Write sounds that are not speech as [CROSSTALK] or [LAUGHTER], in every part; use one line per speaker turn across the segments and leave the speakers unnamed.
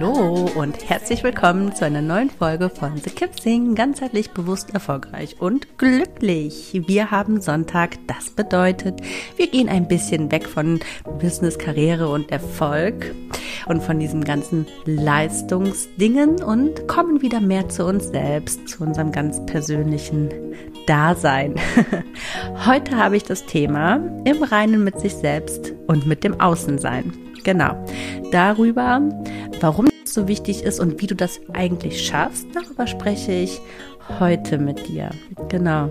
Hallo und herzlich willkommen zu einer neuen Folge von The Kipsing, ganzheitlich bewusst erfolgreich und glücklich. Wir haben Sonntag, das bedeutet, wir gehen ein bisschen weg von Business, Karriere und Erfolg und von diesen ganzen Leistungsdingen und kommen wieder mehr zu uns selbst, zu unserem ganz persönlichen Dasein. [LAUGHS] Heute habe ich das Thema im Reinen mit sich selbst und mit dem Außensein. Genau. Darüber, warum das so wichtig ist und wie du das eigentlich schaffst, darüber spreche ich heute mit dir. Genau.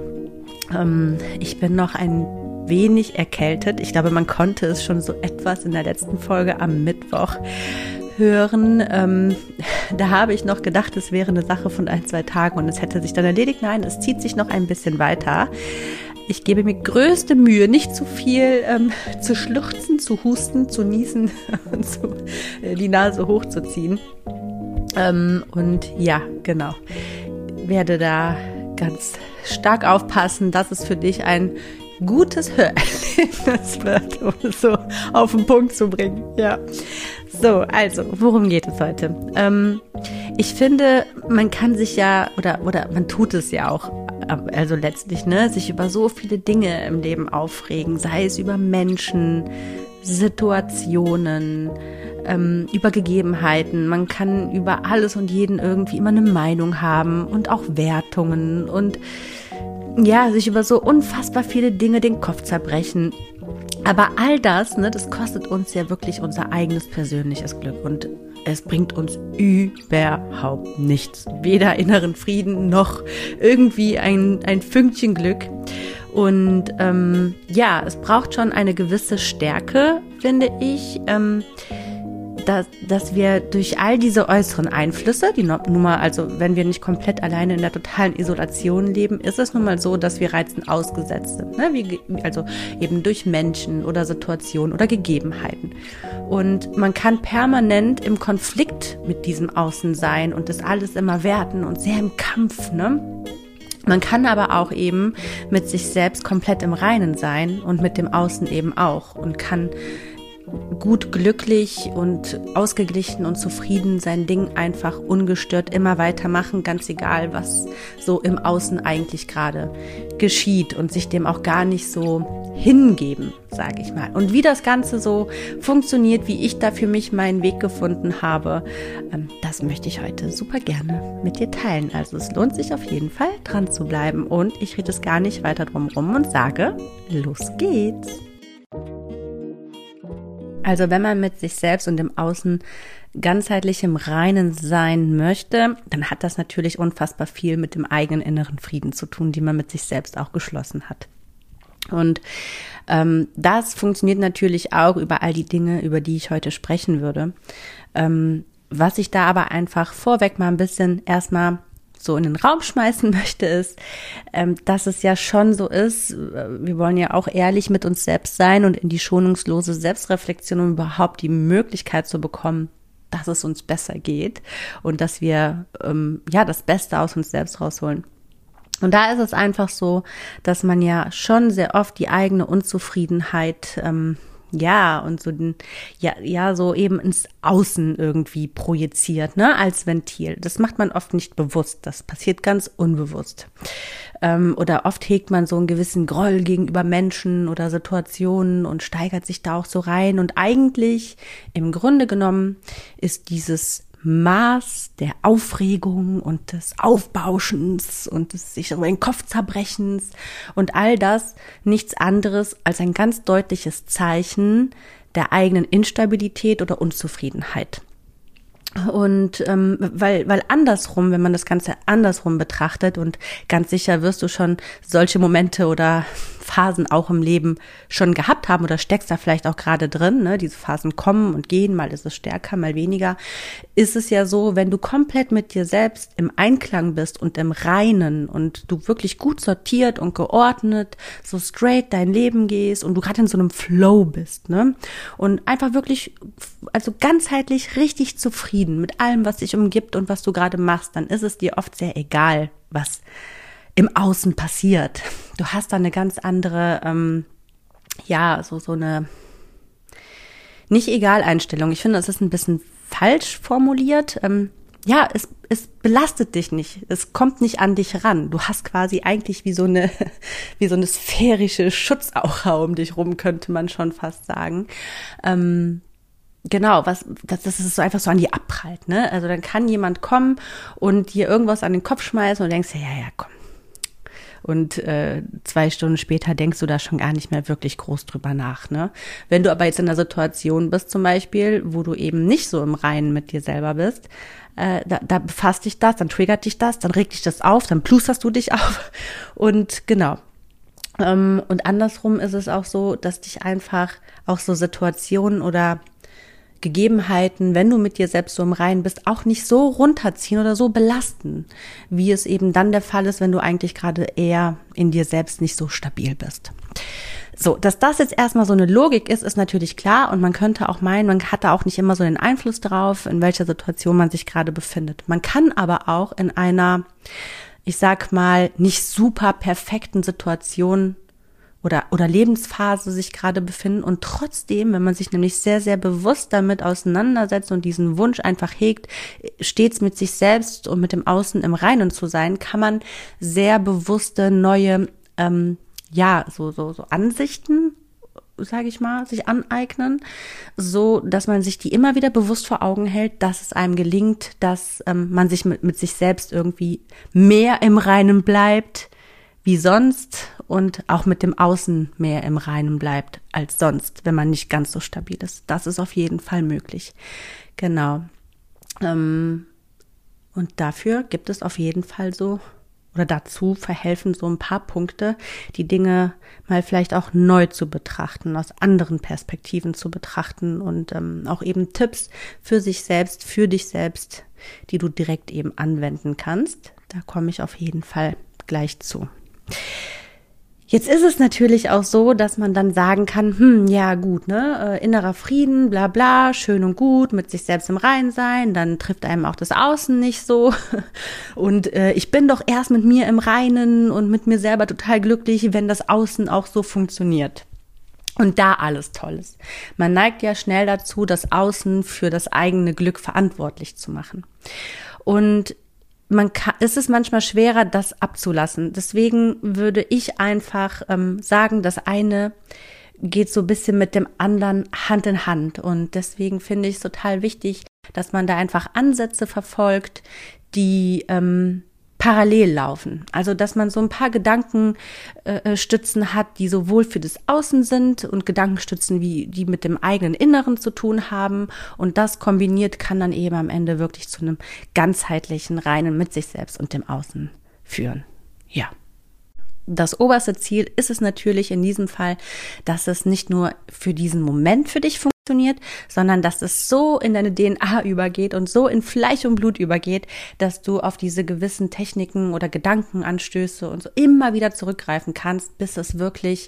Ähm, ich bin noch ein wenig erkältet. Ich glaube, man konnte es schon so etwas in der letzten Folge am Mittwoch hören. Ähm, da habe ich noch gedacht, es wäre eine Sache von ein, zwei Tagen und es hätte sich dann erledigt. Nein, es zieht sich noch ein bisschen weiter. Ich gebe mir größte Mühe, nicht zu viel ähm, zu schluchzen, zu husten, zu niesen [LAUGHS] und zu, äh, die Nase hochzuziehen. Ähm, und ja, genau. Werde da ganz stark aufpassen, dass es für dich ein gutes Hörerlebnis [LAUGHS] wird, um es so auf den Punkt zu bringen. Ja. So, also, worum geht es heute? Ähm, ich finde, man kann sich ja, oder, oder man tut es ja auch also letztlich, ne, sich über so viele Dinge im Leben aufregen, sei es über Menschen, Situationen, ähm, über Gegebenheiten. Man kann über alles und jeden irgendwie immer eine Meinung haben und auch Wertungen und ja, sich über so unfassbar viele Dinge den Kopf zerbrechen. Aber all das, ne, das kostet uns ja wirklich unser eigenes persönliches Glück und es bringt uns überhaupt nichts. Weder inneren Frieden noch irgendwie ein, ein Fünkchen Glück. Und ähm, ja, es braucht schon eine gewisse Stärke, finde ich. Ähm, dass, dass wir durch all diese äußeren Einflüsse, die nun mal, also wenn wir nicht komplett alleine in der totalen Isolation leben, ist es nun mal so, dass wir Reizen ausgesetzt sind. Ne? Wie, also eben durch Menschen oder Situationen oder Gegebenheiten. Und man kann permanent im Konflikt mit diesem Außen sein und das alles immer werten und sehr im Kampf, ne? Man kann aber auch eben mit sich selbst komplett im Reinen sein und mit dem Außen eben auch und kann gut glücklich und ausgeglichen und zufrieden sein Ding einfach ungestört immer weitermachen, ganz egal, was so im Außen eigentlich gerade geschieht und sich dem auch gar nicht so hingeben, sage ich mal. Und wie das Ganze so funktioniert, wie ich da für mich meinen Weg gefunden habe, ähm, das möchte ich heute super gerne mit dir teilen. Also es lohnt sich auf jeden Fall dran zu bleiben und ich rede es gar nicht weiter drum rum und sage, los geht's. Also wenn man mit sich selbst und dem Außen ganzheitlich im Reinen sein möchte, dann hat das natürlich unfassbar viel mit dem eigenen inneren Frieden zu tun, die man mit sich selbst auch geschlossen hat. Und ähm, das funktioniert natürlich auch über all die Dinge, über die ich heute sprechen würde. Ähm, was ich da aber einfach vorweg mal ein bisschen erstmal so in den Raum schmeißen [LAUGHS] möchte, ist, ähm, dass es ja schon so ist, äh, wir wollen ja auch ehrlich mit uns selbst sein und in die schonungslose Selbstreflexion, um überhaupt die Möglichkeit zu bekommen, dass es uns besser geht und dass wir ähm, ja das Beste aus uns selbst rausholen. Und da ist es einfach so, dass man ja schon sehr oft die eigene Unzufriedenheit ähm, ja, und so den, ja, ja, so eben ins Außen irgendwie projiziert, ne, als Ventil. Das macht man oft nicht bewusst. Das passiert ganz unbewusst. Ähm, oder oft hegt man so einen gewissen Groll gegenüber Menschen oder Situationen und steigert sich da auch so rein. Und eigentlich, im Grunde genommen, ist dieses Maß der Aufregung und des Aufbauschens und des sich über den Kopf zerbrechens und all das nichts anderes als ein ganz deutliches Zeichen der eigenen Instabilität oder Unzufriedenheit. Und ähm, weil, weil andersrum, wenn man das Ganze andersrum betrachtet und ganz sicher wirst du schon solche Momente oder Phasen auch im Leben schon gehabt haben oder steckst da vielleicht auch gerade drin, ne? diese Phasen kommen und gehen, mal ist es stärker, mal weniger, ist es ja so, wenn du komplett mit dir selbst im Einklang bist und im Reinen und du wirklich gut sortiert und geordnet, so straight dein Leben gehst und du gerade in so einem Flow bist, ne? Und einfach wirklich, also ganzheitlich richtig zufrieden mit allem, was dich umgibt und was du gerade machst, dann ist es dir oft sehr egal, was im Außen passiert. Du hast da eine ganz andere, ähm, ja, so, so eine nicht egal Einstellung. Ich finde, das ist ein bisschen falsch formuliert. Ähm, ja, es, es belastet dich nicht. Es kommt nicht an dich ran. Du hast quasi eigentlich wie so eine, [LAUGHS] wie so eine sphärische Schutzaura um dich rum, könnte man schon fast sagen. Ähm, Genau, was, das, das ist so einfach so an die abprallt, ne? Also dann kann jemand kommen und dir irgendwas an den Kopf schmeißen und denkst, ja, ja, komm, und äh, zwei Stunden später denkst du da schon gar nicht mehr wirklich groß drüber nach. Ne? Wenn du aber jetzt in einer Situation bist zum Beispiel, wo du eben nicht so im Reinen mit dir selber bist, äh, da, da befasst dich das, dann triggert dich das, dann regt dich das auf, dann plusterst du dich [LAUGHS] auf und genau. Ähm, und andersrum ist es auch so, dass dich einfach auch so Situationen oder Gegebenheiten, wenn du mit dir selbst so im Reinen bist, auch nicht so runterziehen oder so belasten, wie es eben dann der Fall ist, wenn du eigentlich gerade eher in dir selbst nicht so stabil bist. So, dass das jetzt erstmal so eine Logik ist, ist natürlich klar und man könnte auch meinen, man hat da auch nicht immer so den Einfluss drauf, in welcher Situation man sich gerade befindet. Man kann aber auch in einer, ich sag mal, nicht super perfekten Situation oder, oder Lebensphase sich gerade befinden und trotzdem, wenn man sich nämlich sehr, sehr bewusst damit auseinandersetzt und diesen Wunsch einfach hegt, stets mit sich selbst und mit dem Außen im Reinen zu sein, kann man sehr bewusste neue, ähm, ja, so, so, so Ansichten sage ich mal, sich aneignen, so dass man sich die immer wieder bewusst vor Augen hält, dass es einem gelingt, dass ähm, man sich mit, mit sich selbst irgendwie mehr im Reinen bleibt, wie sonst und auch mit dem Außen mehr im Reinen bleibt als sonst, wenn man nicht ganz so stabil ist. Das ist auf jeden Fall möglich. Genau. Ähm, und dafür gibt es auf jeden Fall so oder dazu verhelfen so ein paar Punkte, die Dinge mal vielleicht auch neu zu betrachten, aus anderen Perspektiven zu betrachten und ähm, auch eben Tipps für sich selbst, für dich selbst, die du direkt eben anwenden kannst. Da komme ich auf jeden Fall gleich zu. Jetzt ist es natürlich auch so, dass man dann sagen kann, hm, ja gut, ne, äh, innerer Frieden, bla bla, schön und gut, mit sich selbst im Rein sein, dann trifft einem auch das Außen nicht so. [LAUGHS] Und äh, ich bin doch erst mit mir im Reinen und mit mir selber total glücklich, wenn das Außen auch so funktioniert. Und da alles toll ist. Man neigt ja schnell dazu, das Außen für das eigene Glück verantwortlich zu machen. Und man kann, es ist manchmal schwerer, das abzulassen. Deswegen würde ich einfach ähm, sagen, das eine geht so ein bisschen mit dem anderen Hand in Hand. Und deswegen finde ich es total wichtig, dass man da einfach Ansätze verfolgt, die ähm, parallel laufen. Also, dass man so ein paar Gedankenstützen äh, hat, die sowohl für das Außen sind und Gedankenstützen, wie die mit dem eigenen Inneren zu tun haben. Und das kombiniert kann dann eben am Ende wirklich zu einem ganzheitlichen, reinen mit sich selbst und dem Außen führen. Ja. Das oberste Ziel ist es natürlich in diesem Fall, dass es nicht nur für diesen Moment für dich funktioniert, sondern dass es so in deine DNA übergeht und so in Fleisch und Blut übergeht, dass du auf diese gewissen Techniken oder Gedankenanstöße und so immer wieder zurückgreifen kannst, bis es wirklich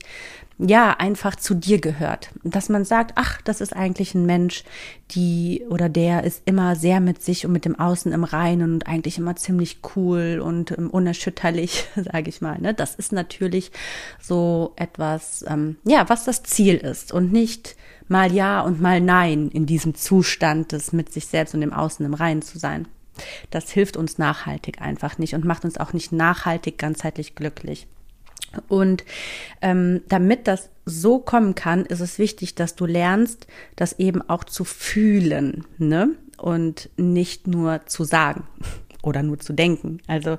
ja, einfach zu dir gehört. Dass man sagt, ach, das ist eigentlich ein Mensch, die oder der ist immer sehr mit sich und mit dem Außen im Reinen und eigentlich immer ziemlich cool und um, unerschütterlich, [LAUGHS] sage ich mal. Ne? Das ist natürlich so etwas, ähm, ja, was das Ziel ist und nicht mal ja und mal nein in diesem Zustand des mit sich selbst und dem Außen im Reinen zu sein. Das hilft uns nachhaltig einfach nicht und macht uns auch nicht nachhaltig ganzheitlich glücklich. Und ähm, damit das so kommen kann, ist es wichtig, dass du lernst, das eben auch zu fühlen, ne? Und nicht nur zu sagen [LAUGHS] oder nur zu denken. Also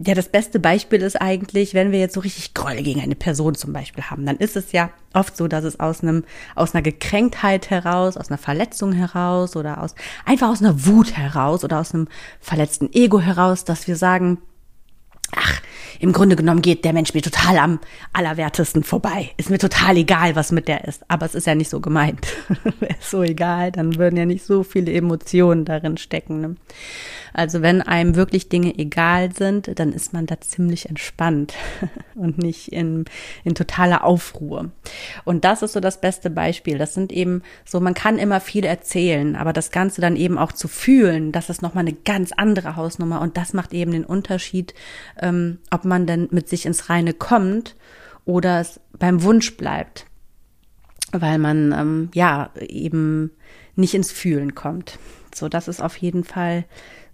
ja, das beste Beispiel ist eigentlich, wenn wir jetzt so richtig Groll gegen eine Person zum Beispiel haben, dann ist es ja oft so, dass es aus einem, aus einer Gekränktheit heraus, aus einer Verletzung heraus oder aus, einfach aus einer Wut heraus oder aus einem verletzten Ego heraus, dass wir sagen, ach, im Grunde genommen geht der Mensch mir total am allerwertesten vorbei. Ist mir total egal, was mit der ist. Aber es ist ja nicht so gemeint. [LAUGHS] Wäre so egal, dann würden ja nicht so viele Emotionen darin stecken. Ne? Also wenn einem wirklich Dinge egal sind, dann ist man da ziemlich entspannt [LAUGHS] und nicht in, in totaler Aufruhr. Und das ist so das beste Beispiel. Das sind eben so, man kann immer viel erzählen, aber das Ganze dann eben auch zu fühlen, das ist nochmal eine ganz andere Hausnummer und das macht eben den Unterschied, ähm, ob man denn mit sich ins Reine kommt oder es beim Wunsch bleibt, weil man ähm, ja eben nicht ins Fühlen kommt. So, das ist auf jeden Fall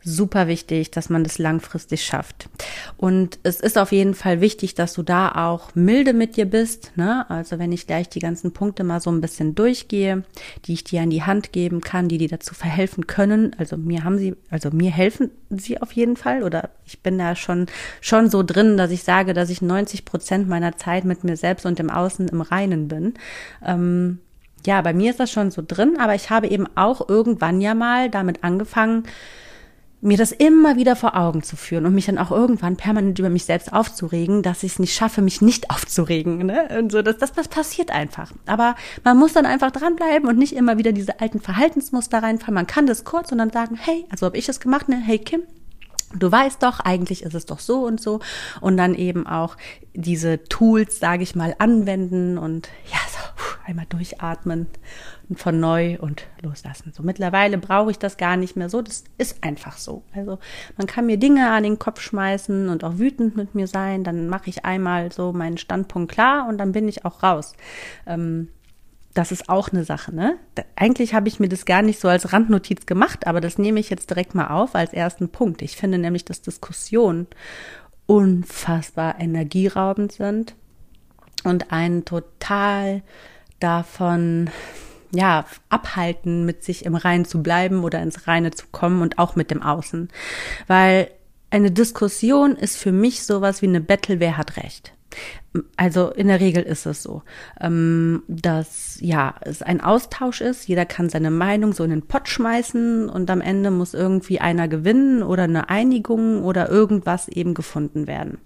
super wichtig, dass man das langfristig schafft. Und es ist auf jeden Fall wichtig, dass du da auch milde mit dir bist. Ne? Also wenn ich gleich die ganzen Punkte mal so ein bisschen durchgehe, die ich dir an die Hand geben kann, die dir dazu verhelfen können. Also mir haben sie, also mir helfen sie auf jeden Fall. Oder ich bin da schon schon so drin, dass ich sage, dass ich 90 Prozent meiner Zeit mit mir selbst und dem Außen im Reinen bin. Ähm, ja, bei mir ist das schon so drin, aber ich habe eben auch irgendwann ja mal damit angefangen, mir das immer wieder vor Augen zu führen und mich dann auch irgendwann permanent über mich selbst aufzuregen, dass ich es nicht schaffe, mich nicht [LAUGHS] aufzuregen. Ne? Und so, das, das, das passiert einfach. Aber man muss dann einfach dranbleiben und nicht immer wieder diese alten Verhaltensmuster reinfallen. Man kann das kurz und dann sagen, hey, also habe ich es gemacht, ne? Hey Kim, Du weißt doch, eigentlich ist es doch so und so. Und dann eben auch diese Tools, sage ich mal, anwenden und ja, so einmal durchatmen und von neu und loslassen. So mittlerweile brauche ich das gar nicht mehr so. Das ist einfach so. Also man kann mir Dinge an den Kopf schmeißen und auch wütend mit mir sein. Dann mache ich einmal so meinen Standpunkt klar und dann bin ich auch raus. Ähm, das ist auch eine Sache, ne? Eigentlich habe ich mir das gar nicht so als Randnotiz gemacht, aber das nehme ich jetzt direkt mal auf als ersten Punkt. Ich finde nämlich, dass Diskussionen unfassbar energieraubend sind und einen total davon ja, abhalten, mit sich im Reinen zu bleiben oder ins Reine zu kommen und auch mit dem Außen. Weil eine Diskussion ist für mich sowas wie eine Battle, wer hat recht. Also in der Regel ist es so, ähm, dass ja es ein Austausch ist. Jeder kann seine Meinung so in den Pott schmeißen und am Ende muss irgendwie einer gewinnen oder eine Einigung oder irgendwas eben gefunden werden.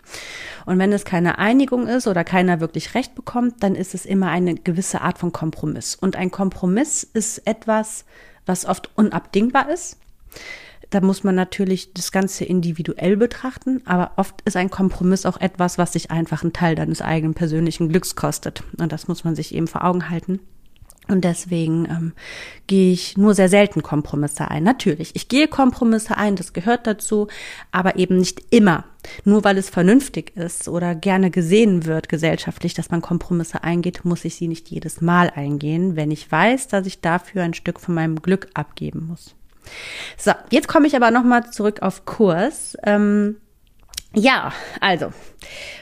Und wenn es keine Einigung ist oder keiner wirklich Recht bekommt, dann ist es immer eine gewisse Art von Kompromiss. Und ein Kompromiss ist etwas, was oft unabdingbar ist. Da muss man natürlich das Ganze individuell betrachten, aber oft ist ein Kompromiss auch etwas, was sich einfach einen Teil deines eigenen persönlichen Glücks kostet. Und das muss man sich eben vor Augen halten. Und deswegen ähm, gehe ich nur sehr selten Kompromisse ein. Natürlich, ich gehe Kompromisse ein, das gehört dazu, aber eben nicht immer. Nur weil es vernünftig ist oder gerne gesehen wird gesellschaftlich, dass man Kompromisse eingeht, muss ich sie nicht jedes Mal eingehen, wenn ich weiß, dass ich dafür ein Stück von meinem Glück abgeben muss. So, jetzt komme ich aber nochmal zurück auf Kurs. Ähm, ja, also,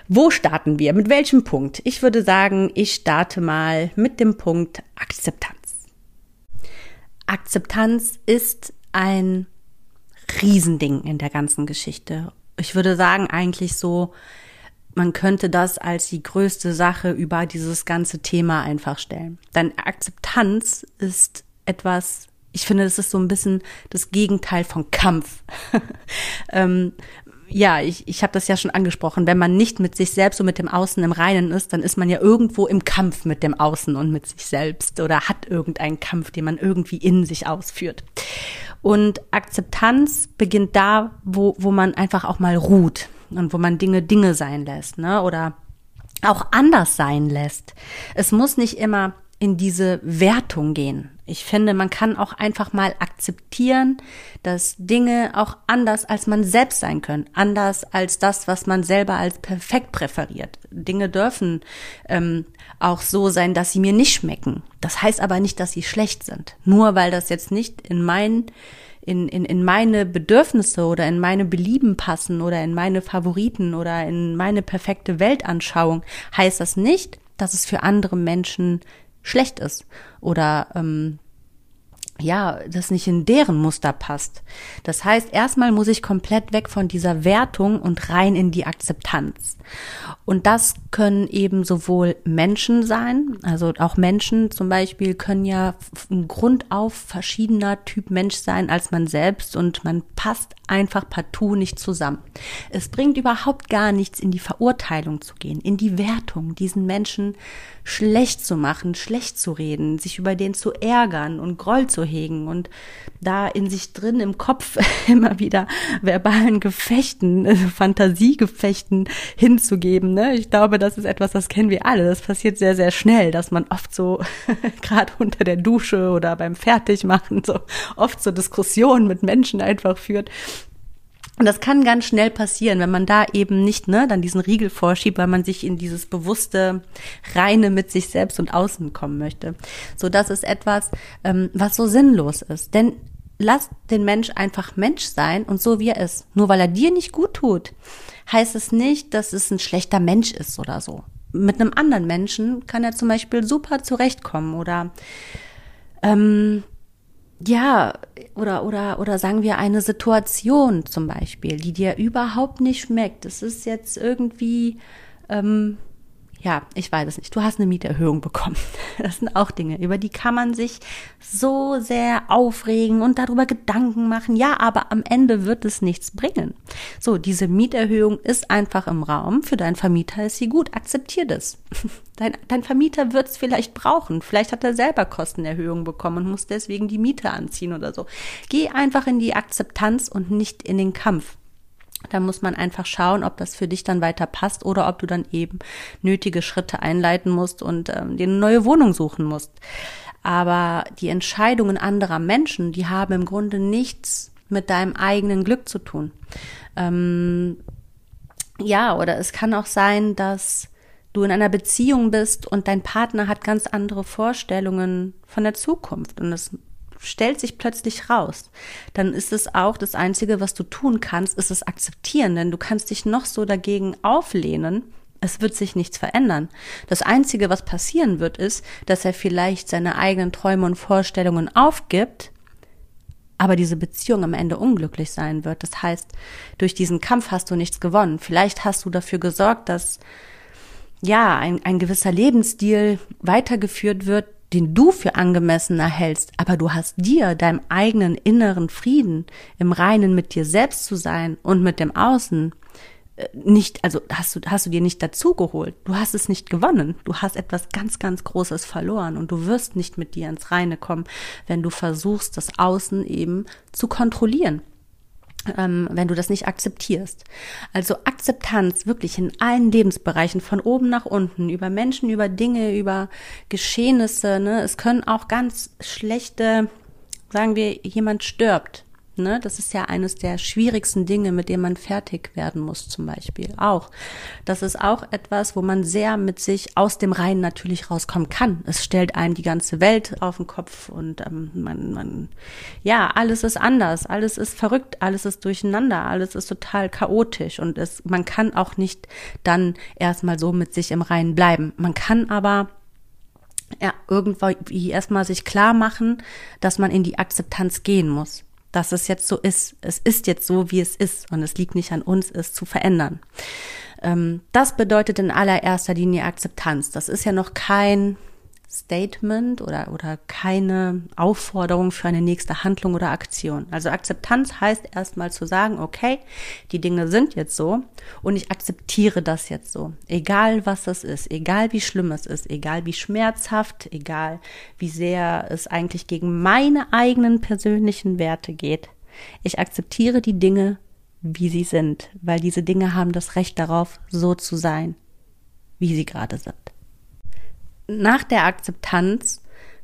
wo starten wir? Mit welchem Punkt? Ich würde sagen, ich starte mal mit dem Punkt Akzeptanz. Akzeptanz ist ein Riesending in der ganzen Geschichte. Ich würde sagen, eigentlich so, man könnte das als die größte Sache über dieses ganze Thema einfach stellen. Denn Akzeptanz ist etwas ich finde, das ist so ein bisschen das Gegenteil von Kampf. [LAUGHS] ähm, ja, ich, ich habe das ja schon angesprochen, wenn man nicht mit sich selbst und mit dem Außen im Reinen ist, dann ist man ja irgendwo im Kampf mit dem Außen und mit sich selbst oder hat irgendeinen Kampf, den man irgendwie in sich ausführt. Und Akzeptanz beginnt da, wo, wo man einfach auch mal ruht und wo man Dinge Dinge sein lässt, ne? Oder auch anders sein lässt. Es muss nicht immer in diese Wertung gehen. Ich finde, man kann auch einfach mal akzeptieren, dass Dinge auch anders als man selbst sein können, anders als das, was man selber als perfekt präferiert. Dinge dürfen ähm, auch so sein, dass sie mir nicht schmecken. Das heißt aber nicht, dass sie schlecht sind. Nur weil das jetzt nicht in mein in, in, in meine Bedürfnisse oder in meine Belieben passen oder in meine Favoriten oder in meine perfekte Weltanschauung, heißt das nicht, dass es für andere Menschen schlecht ist oder ähm, ja, das nicht in deren Muster passt. Das heißt, erstmal muss ich komplett weg von dieser Wertung und rein in die Akzeptanz. Und das können eben sowohl Menschen sein, also auch Menschen zum Beispiel können ja ein grundauf verschiedener Typ Mensch sein als man selbst und man passt einfach partout nicht zusammen. Es bringt überhaupt gar nichts, in die Verurteilung zu gehen, in die Wertung, diesen Menschen schlecht zu machen, schlecht zu reden, sich über den zu ärgern und Groll zu hegen und da in sich drin im Kopf [LAUGHS] immer wieder verbalen Gefechten, also Fantasiegefechten hinzugeben. Ne? Ich glaube, das ist etwas, das kennen wir alle. Das passiert sehr, sehr schnell, dass man oft so [LAUGHS] gerade unter der Dusche oder beim Fertigmachen so oft so Diskussionen mit Menschen einfach führt und das kann ganz schnell passieren, wenn man da eben nicht ne, dann diesen Riegel vorschiebt, weil man sich in dieses bewusste Reine mit sich selbst und außen kommen möchte. So, das ist etwas, ähm, was so sinnlos ist. Denn lass den Mensch einfach Mensch sein und so wie er ist. Nur weil er dir nicht gut tut, heißt es nicht, dass es ein schlechter Mensch ist oder so. Mit einem anderen Menschen kann er zum Beispiel super zurechtkommen oder ähm, ja, oder, oder, oder sagen wir eine Situation zum Beispiel, die dir überhaupt nicht schmeckt. Das ist jetzt irgendwie, ähm, ja, ich weiß es nicht, du hast eine Mieterhöhung bekommen. [LAUGHS] Das sind auch Dinge, über die kann man sich so sehr aufregen und darüber Gedanken machen. Ja, aber am Ende wird es nichts bringen. So, diese Mieterhöhung ist einfach im Raum. Für deinen Vermieter ist sie gut. Akzeptier das. [LAUGHS] Dein, dein Vermieter wird es vielleicht brauchen. Vielleicht hat er selber Kostenerhöhungen bekommen und muss deswegen die Miete anziehen oder so. Geh einfach in die Akzeptanz und nicht in den Kampf. Da muss man einfach schauen, ob das für dich dann weiter passt oder ob du dann eben nötige Schritte einleiten musst und ähm, dir eine neue Wohnung suchen musst. Aber die Entscheidungen anderer Menschen, die haben im Grunde nichts mit deinem eigenen Glück zu tun. Ähm, ja, oder es kann auch sein, dass du in einer Beziehung bist und dein Partner hat ganz andere Vorstellungen von der Zukunft und es stellt sich plötzlich raus, dann ist es auch das Einzige, was du tun kannst, ist es akzeptieren, denn du kannst dich noch so dagegen auflehnen. Es wird sich nichts verändern. Das Einzige, was passieren wird, ist, dass er vielleicht seine eigenen Träume und Vorstellungen aufgibt, aber diese Beziehung am Ende unglücklich sein wird. Das heißt, durch diesen Kampf hast du nichts gewonnen. Vielleicht hast du dafür gesorgt, dass ja, ein, ein gewisser Lebensstil weitergeführt wird, den du für angemessen erhältst, aber du hast dir, deinem eigenen inneren Frieden, im Reinen mit dir selbst zu sein und mit dem Außen, äh, nicht, also hast du, hast du dir nicht dazu geholt. Du hast es nicht gewonnen. Du hast etwas ganz, ganz Großes verloren und du wirst nicht mit dir ins Reine kommen, wenn du versuchst, das Außen eben zu kontrollieren ähm, wenn du das nicht akzeptierst. Also Akzeptanz wirklich in allen Lebensbereichen, von oben nach unten, über Menschen, über Dinge, über Geschehnisse. Ne? Es können auch ganz schlechte, sagen wir, jemand stirbt. Ne? Das ist ja eines der schwierigsten Dinge, mit dem man fertig werden muss, zum Beispiel auch. Das ist auch etwas, wo man sehr mit sich aus dem Reinen natürlich rauskommen kann. Es stellt einem die ganze Welt auf den Kopf und ähm, man, man, ja, alles ist anders, alles ist verrückt, alles ist durcheinander, alles ist total chaotisch und es, man kann auch nicht dann erstmal so mit sich im Reinen bleiben. Man kann aber ja, irgendwie erstmal sich klar machen, dass man in die Akzeptanz gehen muss dass es jetzt so ist. Es ist jetzt so, wie es ist und es liegt nicht an uns, es zu verändern. Ähm, das bedeutet in allererster Linie Akzeptanz. Das ist ja noch kein Statement oder, oder keine Aufforderung für eine nächste Handlung oder Aktion. Also Akzeptanz heißt erstmal zu sagen, okay, die Dinge sind jetzt so und ich akzeptiere das jetzt so. Egal was das ist, egal wie schlimm es ist, egal wie schmerzhaft, egal wie sehr es eigentlich gegen meine eigenen persönlichen Werte geht. Ich akzeptiere die Dinge, wie sie sind, weil diese Dinge haben das Recht darauf, so zu sein, wie sie gerade sind nach der Akzeptanz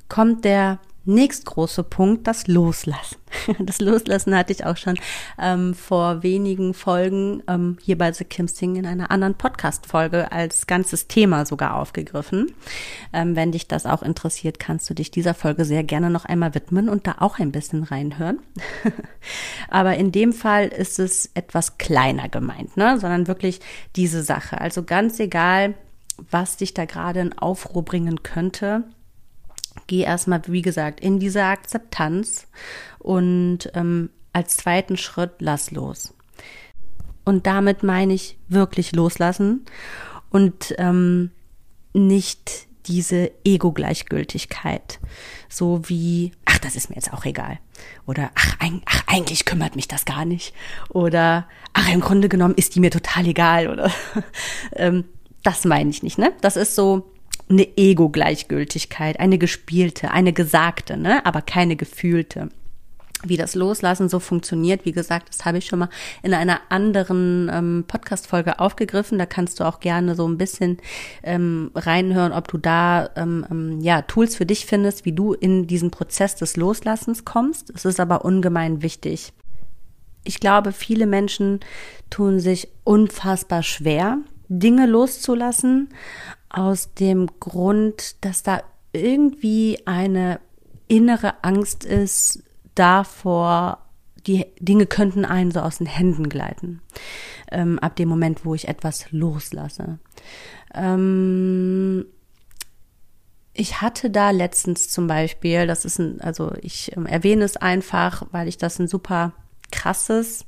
kommt der nächstgroße Punkt, das Loslassen. [LAUGHS] Das Loslassen hatte ich auch schon ähm, vor wenigen Folgen ähm, hier bei The Kim Sing in einer anderen Podcast-Folge als ganzes Thema sogar aufgegriffen. Ähm, wenn dich das auch interessiert, kannst du dich dieser Folge sehr gerne noch einmal widmen und da auch ein bisschen reinhören. [LAUGHS] Aber in dem Fall ist es etwas kleiner gemeint, ne? sondern wirklich diese Sache. Also ganz egal, was dich da gerade in Aufruhr bringen könnte, geh erstmal, wie gesagt, in diese Akzeptanz und ähm, als zweiten Schritt lass los. Und damit meine ich wirklich loslassen und ähm, nicht diese Ego-Gleichgültigkeit. So wie, ach, das ist mir jetzt auch egal. Oder, ach, ein, ach, eigentlich kümmert mich das gar nicht. Oder, ach, im Grunde genommen ist die mir total egal. Oder, [LAUGHS] ähm, das meine ich nicht, ne? Das ist so eine Ego-Gleichgültigkeit, eine gespielte, eine gesagte, ne? Aber keine gefühlte. Wie das Loslassen so funktioniert, wie gesagt, das habe ich schon mal in einer anderen ähm, Podcast-Folge aufgegriffen. Da kannst du auch gerne so ein bisschen ähm, reinhören, ob du da ähm, ähm, ja Tools für dich findest, wie du in diesen Prozess des Loslassens kommst. Es ist aber ungemein wichtig. Ich glaube, viele Menschen tun sich unfassbar schwer, Dinge loszulassen, aus dem Grund, dass da irgendwie eine innere Angst ist davor, die Dinge könnten einen so aus den Händen gleiten. Ähm, ab dem Moment, wo ich etwas loslasse. Ähm, ich hatte da letztens zum Beispiel, das ist ein, also ich ähm, erwähne es einfach, weil ich das ein super krasses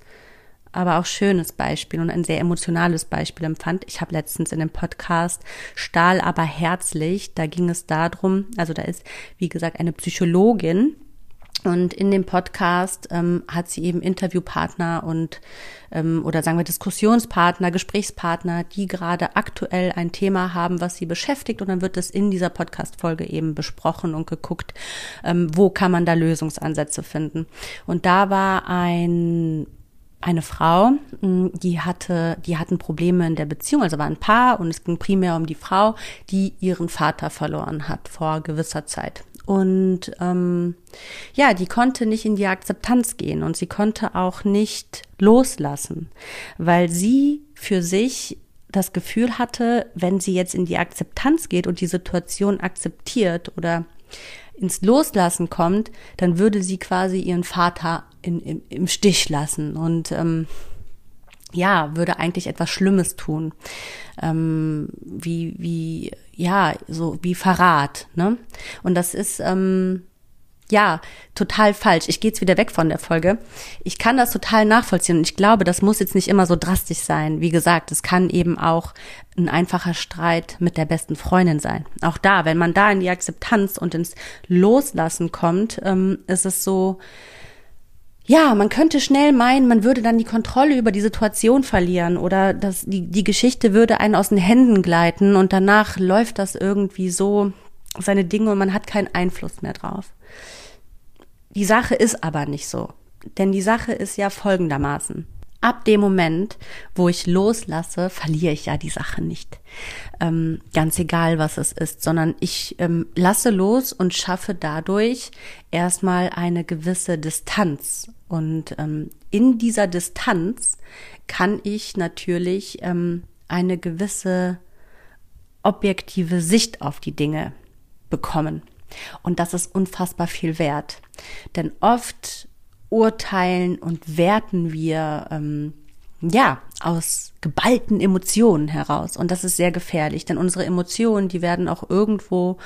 aber auch schönes Beispiel und ein sehr emotionales Beispiel empfand. Ich habe letztens in dem Podcast Stahl aber herzlich, da ging es darum, also da ist, wie gesagt, eine Psychologin, und in dem Podcast ähm, hat sie eben Interviewpartner und ähm, oder sagen wir Diskussionspartner, Gesprächspartner, die gerade aktuell ein Thema haben, was sie beschäftigt. Und dann wird es in dieser Podcast-Folge eben besprochen und geguckt, ähm, wo kann man da Lösungsansätze finden. Und da war ein eine Frau, mm, die hatte, die hatten Probleme in der Beziehung, also war ein Paar und es ging primär um die Frau, die ihren Vater verloren hat vor gewisser Zeit. Und ähm, ja, die konnte nicht in die Akzeptanz gehen und sie konnte auch nicht loslassen, weil sie für sich das Gefühl hatte, wenn sie jetzt in die Akzeptanz geht und die Situation akzeptiert oder ins Loslassen kommt, dann würde sie quasi ihren Vater in, in, im Stich lassen und ähm, ja, würde eigentlich etwas Schlimmes tun. Ähm, wie, wie, ja, so wie Verrat, ne? Und das ist, ähm, ja, total falsch. Ich gehe jetzt wieder weg von der Folge. Ich kann das total nachvollziehen und ich glaube, das muss jetzt nicht immer so drastisch sein. Wie gesagt, es kann eben auch ein einfacher Streit mit der besten Freundin sein. Auch da, wenn man da in die Akzeptanz und ins Loslassen kommt, ähm, ist es so, ja, man könnte schnell meinen, man würde dann die Kontrolle über die Situation verlieren oder dass die, die Geschichte würde einen aus den Händen gleiten und danach läuft das irgendwie so seine Dinge und man hat keinen Einfluss mehr drauf. Die Sache ist aber nicht so. Denn die Sache ist ja folgendermaßen. Ab dem Moment, wo ich loslasse, verliere ich ja die Sache nicht. Ähm, ganz egal, was es ist, sondern ich ähm, lasse los und schaffe dadurch erstmal eine gewisse Distanz. Und ähm, in dieser Distanz kann ich natürlich ähm, eine gewisse objektive Sicht auf die Dinge bekommen. Und das ist unfassbar viel wert. Denn oft urteilen und werten wir ähm, ja aus geballten Emotionen heraus. Und das ist sehr gefährlich, denn unsere Emotionen, die werden auch irgendwo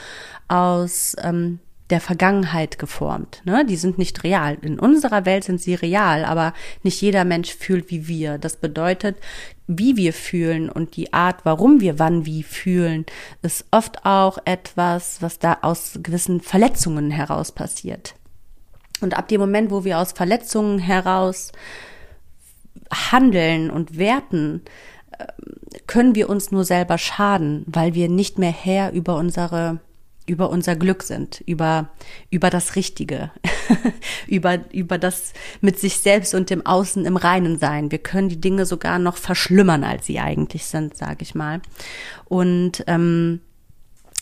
aus ähm, der Vergangenheit geformt. Ne? Die sind nicht real. In unserer Welt sind sie real, aber nicht jeder Mensch fühlt wie wir. Das bedeutet, wie wir fühlen und die Art, warum wir wann wie fühlen, ist oft auch etwas, was da aus gewissen Verletzungen heraus passiert. Und ab dem Moment, wo wir aus Verletzungen heraus handeln und werten, ähm, können wir uns nur selber schaden, weil wir nicht mehr Herr über unsere über unser Glück sind, über, über das Richtige, [LAUGHS] über, über das mit sich selbst und dem Außen im Reinen sein. Wir können die Dinge sogar noch verschlimmern, als sie eigentlich sind, sage ich mal. Und ähm,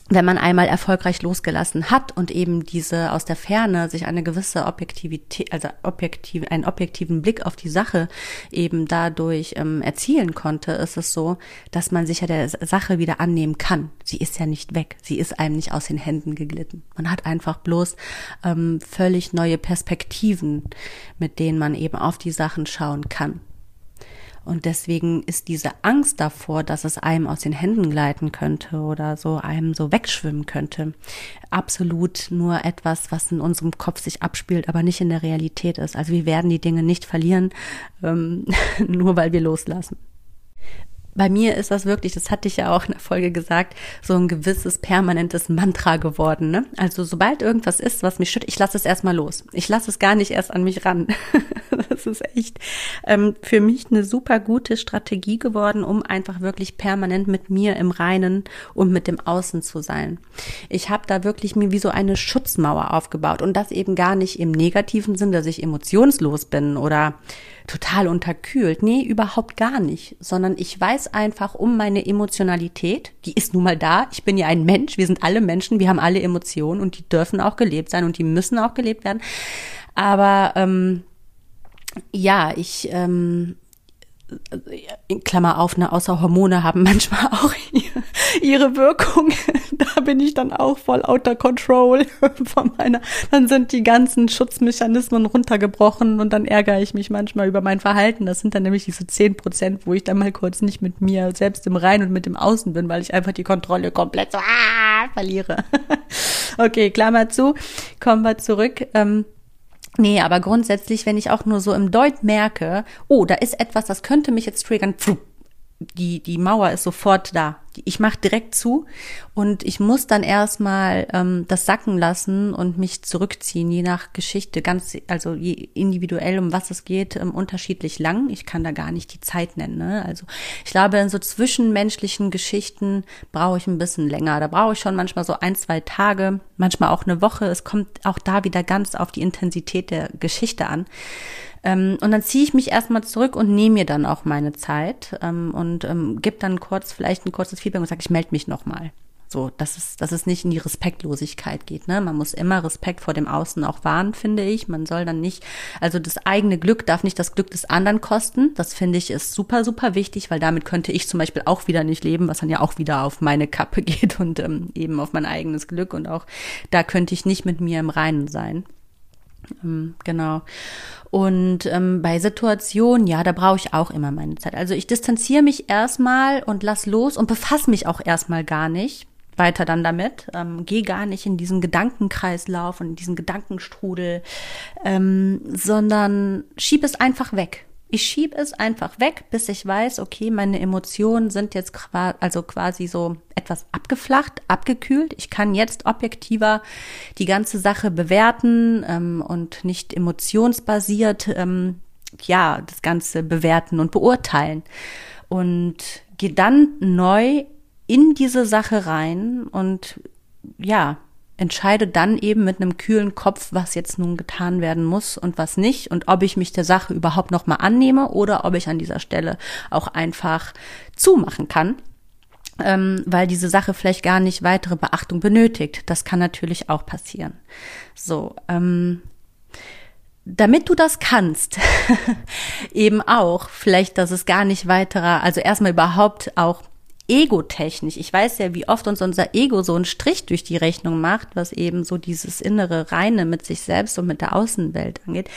wenn man einmal erfolgreich losgelassen hat und eben diese aus der Ferne sich eine gewisse Objektivität, also objektiv, einen objektiven Blick auf die Sache eben dadurch ähm, erzielen konnte, ist es so, dass man sich ja der Sache wieder annehmen kann. Sie ist ja nicht weg, sie ist einem nicht aus den Händen geglitten. Man hat einfach bloß ähm, völlig neue Perspektiven, mit denen man eben auf die Sachen schauen kann. Und deswegen ist diese Angst davor, dass es einem aus den Händen gleiten könnte oder so einem so wegschwimmen könnte, absolut nur etwas, was in unserem Kopf sich abspielt, aber nicht in der Realität ist. Also wir werden die Dinge nicht verlieren, ähm, [LAUGHS] nur weil wir loslassen bei mir ist das wirklich, das hatte ich ja auch in der Folge gesagt, so ein gewisses permanentes Mantra geworden. Ne? Also sobald irgendwas ist, was mich schüttet, ich lasse es erstmal los. Ich lasse es gar nicht erst an mich ran. [LAUGHS] das ist echt ähm, für mich eine super gute Strategie geworden, um einfach wirklich permanent mit mir im Reinen und mit dem Außen zu sein. Ich habe da wirklich mir wie so eine Schutzmauer aufgebaut und das eben gar nicht im negativen Sinn, dass ich emotionslos bin oder total unterkühlt. Nee, überhaupt gar nicht, sondern ich weiß einfach um meine Emotionalität, die ist nun mal da. Ich bin ja ein Mensch, wir sind alle Menschen, wir haben alle Emotionen und die dürfen auch gelebt sein und die müssen auch gelebt werden. Aber ähm, ja, ich ähm, in Klammer auf, ne, außer Hormone haben [LAUGHS] manchmal auch ihre Wirkung. [LAUGHS] Da bin ich dann auch voll outer control [LAUGHS] von meiner, dann sind die ganzen Schutzmechanismen runtergebrochen und dann ärgere ich mich manchmal über mein Verhalten. Das sind dann nämlich diese zehn Prozent, wo ich dann mal kurz nicht mit mir selbst im Rein und mit dem Außen bin, weil ich einfach die Kontrolle komplett so ah, verliere. okay, Klammer zu, kommen wir zurück. Ähm, Nee, aber grundsätzlich, wenn ich auch nur so im Deut merke, oh, da ist etwas, das könnte mich jetzt triggern, pfuh, die, die Mauer ist sofort da. Ich mache direkt zu und ich muss dann erstmal ähm, das sacken lassen und mich zurückziehen, je nach Geschichte, ganz, also je individuell, um was es geht, ähm, unterschiedlich lang. Ich kann da gar nicht die Zeit nennen. Ne? Also ich glaube, in so zwischenmenschlichen Geschichten brauche ich ein bisschen länger. Da brauche ich schon manchmal so ein, zwei Tage, manchmal auch eine Woche. Es kommt auch da wieder ganz auf die Intensität der Geschichte an. Ähm, und dann ziehe ich mich erstmal zurück und nehme mir dann auch meine Zeit ähm, und ähm, gebe dann kurz, vielleicht ein kurzes Feedback und sage, ich melde mich nochmal. So, dass es, dass es nicht in die Respektlosigkeit geht. Ne? Man muss immer Respekt vor dem Außen auch wahren, finde ich. Man soll dann nicht, also das eigene Glück darf nicht das Glück des anderen kosten. Das finde ich ist super, super wichtig, weil damit könnte ich zum Beispiel auch wieder nicht leben, was dann ja auch wieder auf meine Kappe [LAUGHS] geht und ähm, eben auf mein eigenes Glück. Und auch da könnte ich nicht mit mir im Reinen sein. Ähm, genau. Und ähm, bei Situationen, ja, da brauche ich auch immer meine Zeit. Also ich distanziere mich erstmal und lass los und befasse mich auch erstmal gar nicht weiter dann damit. Ähm, Gehe gar nicht in diesen Gedankenkreislauf und in diesen Gedankenstrudel, ähm, sondern schieb es einfach weg. Ich schiebe es einfach weg, bis ich weiß, okay, meine Emotionen sind jetzt also quasi so etwas abgeflacht, abgekühlt. Ich kann jetzt objektiver die ganze Sache bewerten ähm, und nicht emotionsbasiert ähm, ja das Ganze bewerten und beurteilen und gehe dann neu in diese Sache rein und ja entscheide dann eben mit einem kühlen Kopf, was jetzt nun getan werden muss und was nicht und ob ich mich der Sache überhaupt noch mal annehme oder ob ich an dieser Stelle auch einfach zumachen kann. Ähm, weil diese Sache vielleicht gar nicht weitere Beachtung benötigt. Das kann natürlich auch passieren. So, ähm, damit du das kannst, [LAUGHS] eben auch, vielleicht, dass es gar nicht weiterer, also erstmal überhaupt auch egotechnisch. Ich weiß ja, wie oft uns unser Ego so einen Strich durch die Rechnung macht, was eben so dieses innere Reine mit sich selbst und mit der Außenwelt angeht.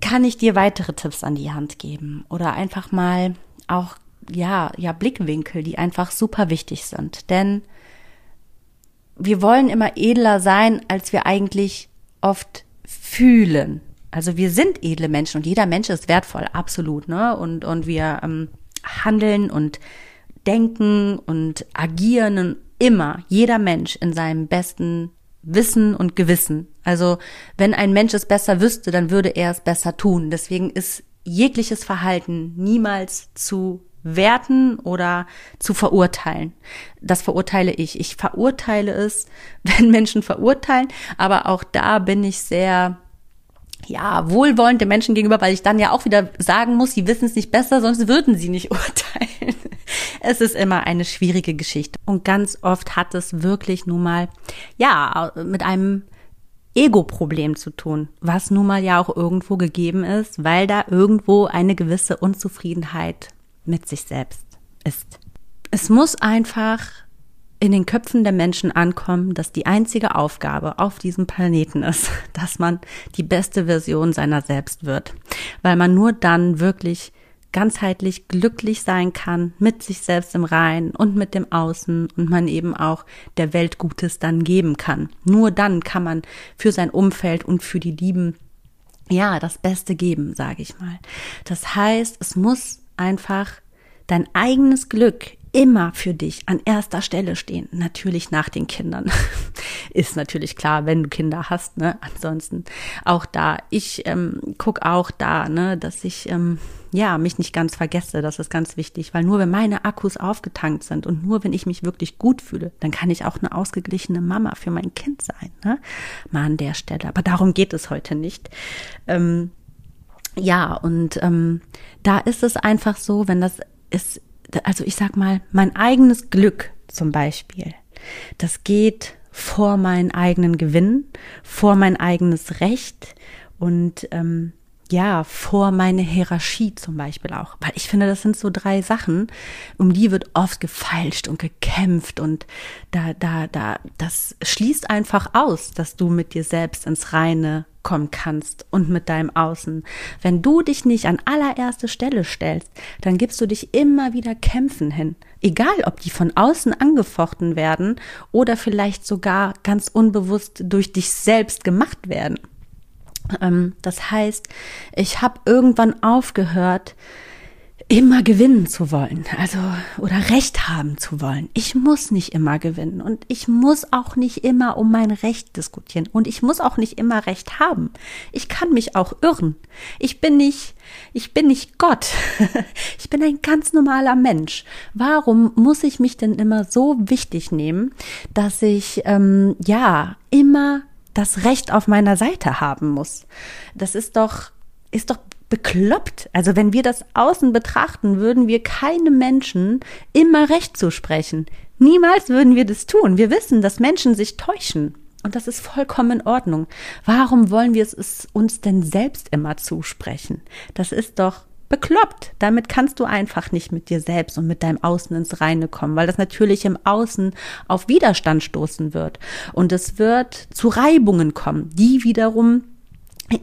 Kann ich dir weitere Tipps an die Hand geben oder einfach mal auch ja, ja Blickwinkel, die einfach super wichtig sind, denn wir wollen immer edler sein, als wir eigentlich oft fühlen. Also wir sind edle Menschen und jeder Mensch ist wertvoll, absolut, ne? Und, und wir ähm, handeln und denken und agieren immer, jeder Mensch in seinem besten Wissen und Gewissen. Also wenn ein Mensch es besser wüsste, dann würde er es besser tun. Deswegen ist jegliches Verhalten niemals zu werten oder zu verurteilen. Das verurteile ich. Ich verurteile es, [LAUGHS] wenn Menschen verurteilen, aber auch da bin ich sehr ja, wohlwollend den Menschen gegenüber, weil ich dann ja auch wieder sagen muss, sie wissen es nicht besser, sonst würden sie nicht [LAUGHS] urteilen. Es ist immer eine schwierige Geschichte. Und ganz oft hat es wirklich nun mal, ja, mit einem Ego-Problem zu tun, was nun mal ja auch irgendwo gegeben ist, weil da irgendwo eine gewisse Unzufriedenheit mit sich selbst ist. Es muss einfach in den Köpfen der Menschen ankommen, dass die einzige Aufgabe auf diesem Planeten ist, [LAUGHS] dass man die beste Version seiner selbst wird, weil man nur dann wirklich ganzheitlich glücklich sein kann mit sich selbst im Reinen und mit dem Außen und man eben auch der Welt Gutes dann geben kann. Nur dann kann man für sein Umfeld und für die Lieben ja das Beste geben, sage ich mal. Das heißt, es muss einfach dein eigenes Glück immer für dich an erster Stelle stehen. Natürlich nach den Kindern. [LAUGHS] Ist natürlich klar, wenn du Kinder hast, ne? Ansonsten auch da. Ich ähm, guck auch da, ne, dass ich ähm, ja mich nicht ganz vergesse. Das ist ganz wichtig, weil nur wenn meine Akkus aufgetankt sind und nur wenn ich mich wirklich gut fühle, dann kann ich auch eine ausgeglichene Mama für mein Kind sein. Ne? Mal an der Stelle. Aber darum geht es heute nicht. Ähm, ja, und ähm, da ist es einfach so, wenn das ist also ich sag mal, mein eigenes Glück zum Beispiel, das geht vor meinen eigenen Gewinn, vor mein eigenes Recht und ähm, ja, vor meine Hierarchie zum Beispiel auch. Weil ich finde, das sind so drei Sachen, um die wird oft gefeilscht und gekämpft und da, da, da, das schließt einfach aus, dass du mit dir selbst ins Reine kommen kannst und mit deinem Außen. Wenn du dich nicht an allererste Stelle stellst, dann gibst du dich immer wieder Kämpfen hin. Egal, ob die von außen angefochten werden oder vielleicht sogar ganz unbewusst durch dich selbst gemacht werden. Ähm, das heißt, ich habe irgendwann aufgehört, immer gewinnen zu wollen, also oder Recht haben zu wollen. Ich muss nicht immer gewinnen und ich muss auch nicht immer um mein Recht diskutieren und ich muss auch nicht immer Recht haben. Ich kann mich auch irren. Ich bin nicht, ich bin nicht Gott. [LAUGHS] Ich bin ein ganz normaler Mensch. Warum muss ich mich denn immer so wichtig nehmen, dass ich ähm, ja immer das Recht auf meiner Seite haben muss. Das ist doch, ist doch bekloppt. Also wenn wir das außen betrachten, würden wir keinem Menschen immer Recht zusprechen. Niemals würden wir das tun. Wir wissen, dass Menschen sich täuschen. Und das ist vollkommen in Ordnung. Warum wollen wir es uns denn selbst immer zusprechen? Das ist doch bekloppt. Damit kannst du einfach nicht mit dir selbst und mit deinem Außen ins Reine kommen, weil das natürlich im Außen auf Widerstand stoßen wird. Und es wird zu Reibungen kommen, die wiederum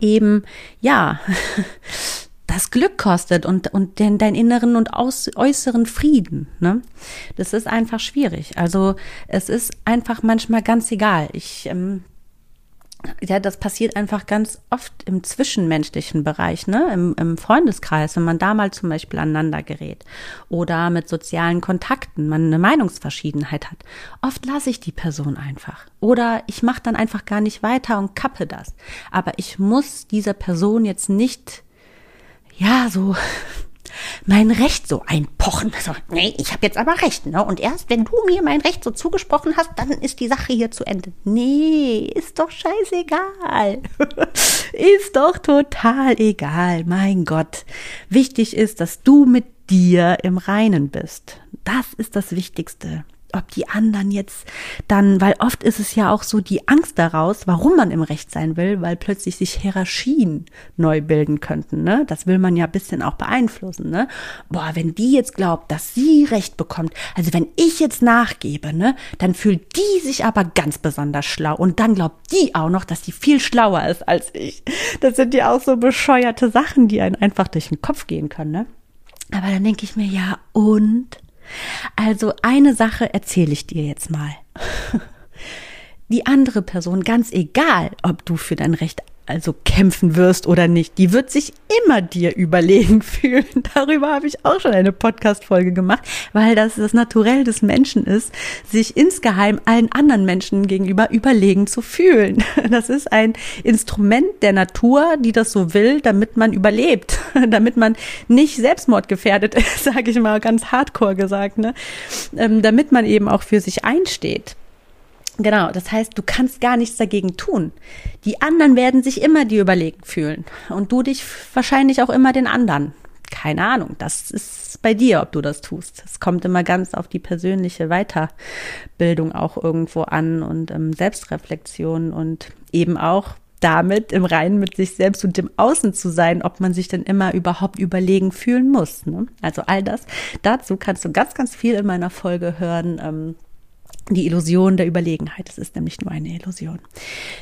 eben, ja, [LAUGHS] das Glück kostet und, und den, deinen inneren und aus, äußeren Frieden. Ne? Das ist einfach schwierig. Also es ist einfach manchmal ganz egal. Ich ähm, ja, das passiert einfach ganz oft im zwischenmenschlichen Bereich, ne, im, im Freundeskreis, wenn man da mal zum Beispiel aneinander gerät oder mit sozialen Kontakten, man eine Meinungsverschiedenheit hat. Oft lasse ich die Person einfach oder ich mache dann einfach gar nicht weiter und kappe das. Aber ich muss dieser Person jetzt nicht ja so mein Recht so einpochen. So, nee, ich habe jetzt aber Recht, ne? Und erst wenn du mir mein Recht so zugesprochen hast, dann ist die Sache hier zu Ende. Nee, ist doch scheißegal. [LAUGHS] ist doch total egal, mein Gott. Wichtig ist, dass du mit dir im Reinen bist. Das ist das Wichtigste ob die anderen jetzt dann, weil oft ist es ja auch so die Angst daraus, warum man im Recht sein will, weil plötzlich sich Hierarchien neu bilden könnten, ne? Das will man ja ein bisschen auch beeinflussen, ne? Boah, wenn die jetzt glaubt, dass sie Recht bekommt, also wenn ich jetzt nachgebe, ne, dann fühlt die sich aber ganz besonders schlau und dann glaubt die auch noch, dass sie viel schlauer ist als ich. Das sind ja auch so bescheuerte Sachen, die einen einfach durch den Kopf gehen können, ne? Aber dann denke ich mir, ja, und? Also eine Sache erzähle ich dir jetzt mal. [LAUGHS] Die andere Person, ganz egal, ob du für dein Recht also kämpfen wirst oder nicht. Die wird sich immer dir überlegen [LAUGHS] fühlen. Darüber habe ich auch schon eine Podcast-Folge gemacht, weil das das Naturell des Menschen ist, sich insgeheim allen anderen Menschen gegenüber überlegen zu fühlen. [LAUGHS] Das ist ein Instrument der Natur, die das so will, damit man überlebt, [LAUGHS] damit man nicht selbstmordgefährdet ist, sage ich mal ganz hardcore gesagt, ne? Ähm, damit man eben auch für sich einsteht. Genau, das heißt, du kannst gar nichts dagegen tun. Die anderen werden sich immer dir überlegen fühlen und du dich wahrscheinlich auch immer den anderen. Keine Ahnung, das ist bei dir, ob du das tust. Es kommt immer ganz auf die persönliche Weiterbildung auch irgendwo an und ähm, Selbstreflexion und eben auch damit im Reinen mit sich selbst und dem Außen zu sein, ob man sich denn immer überhaupt überlegen fühlen muss. Ne? Also all das, dazu kannst du ganz, ganz viel in meiner Folge hören. Ähm, die Illusion der Überlegenheit. Es ist nämlich nur eine Illusion.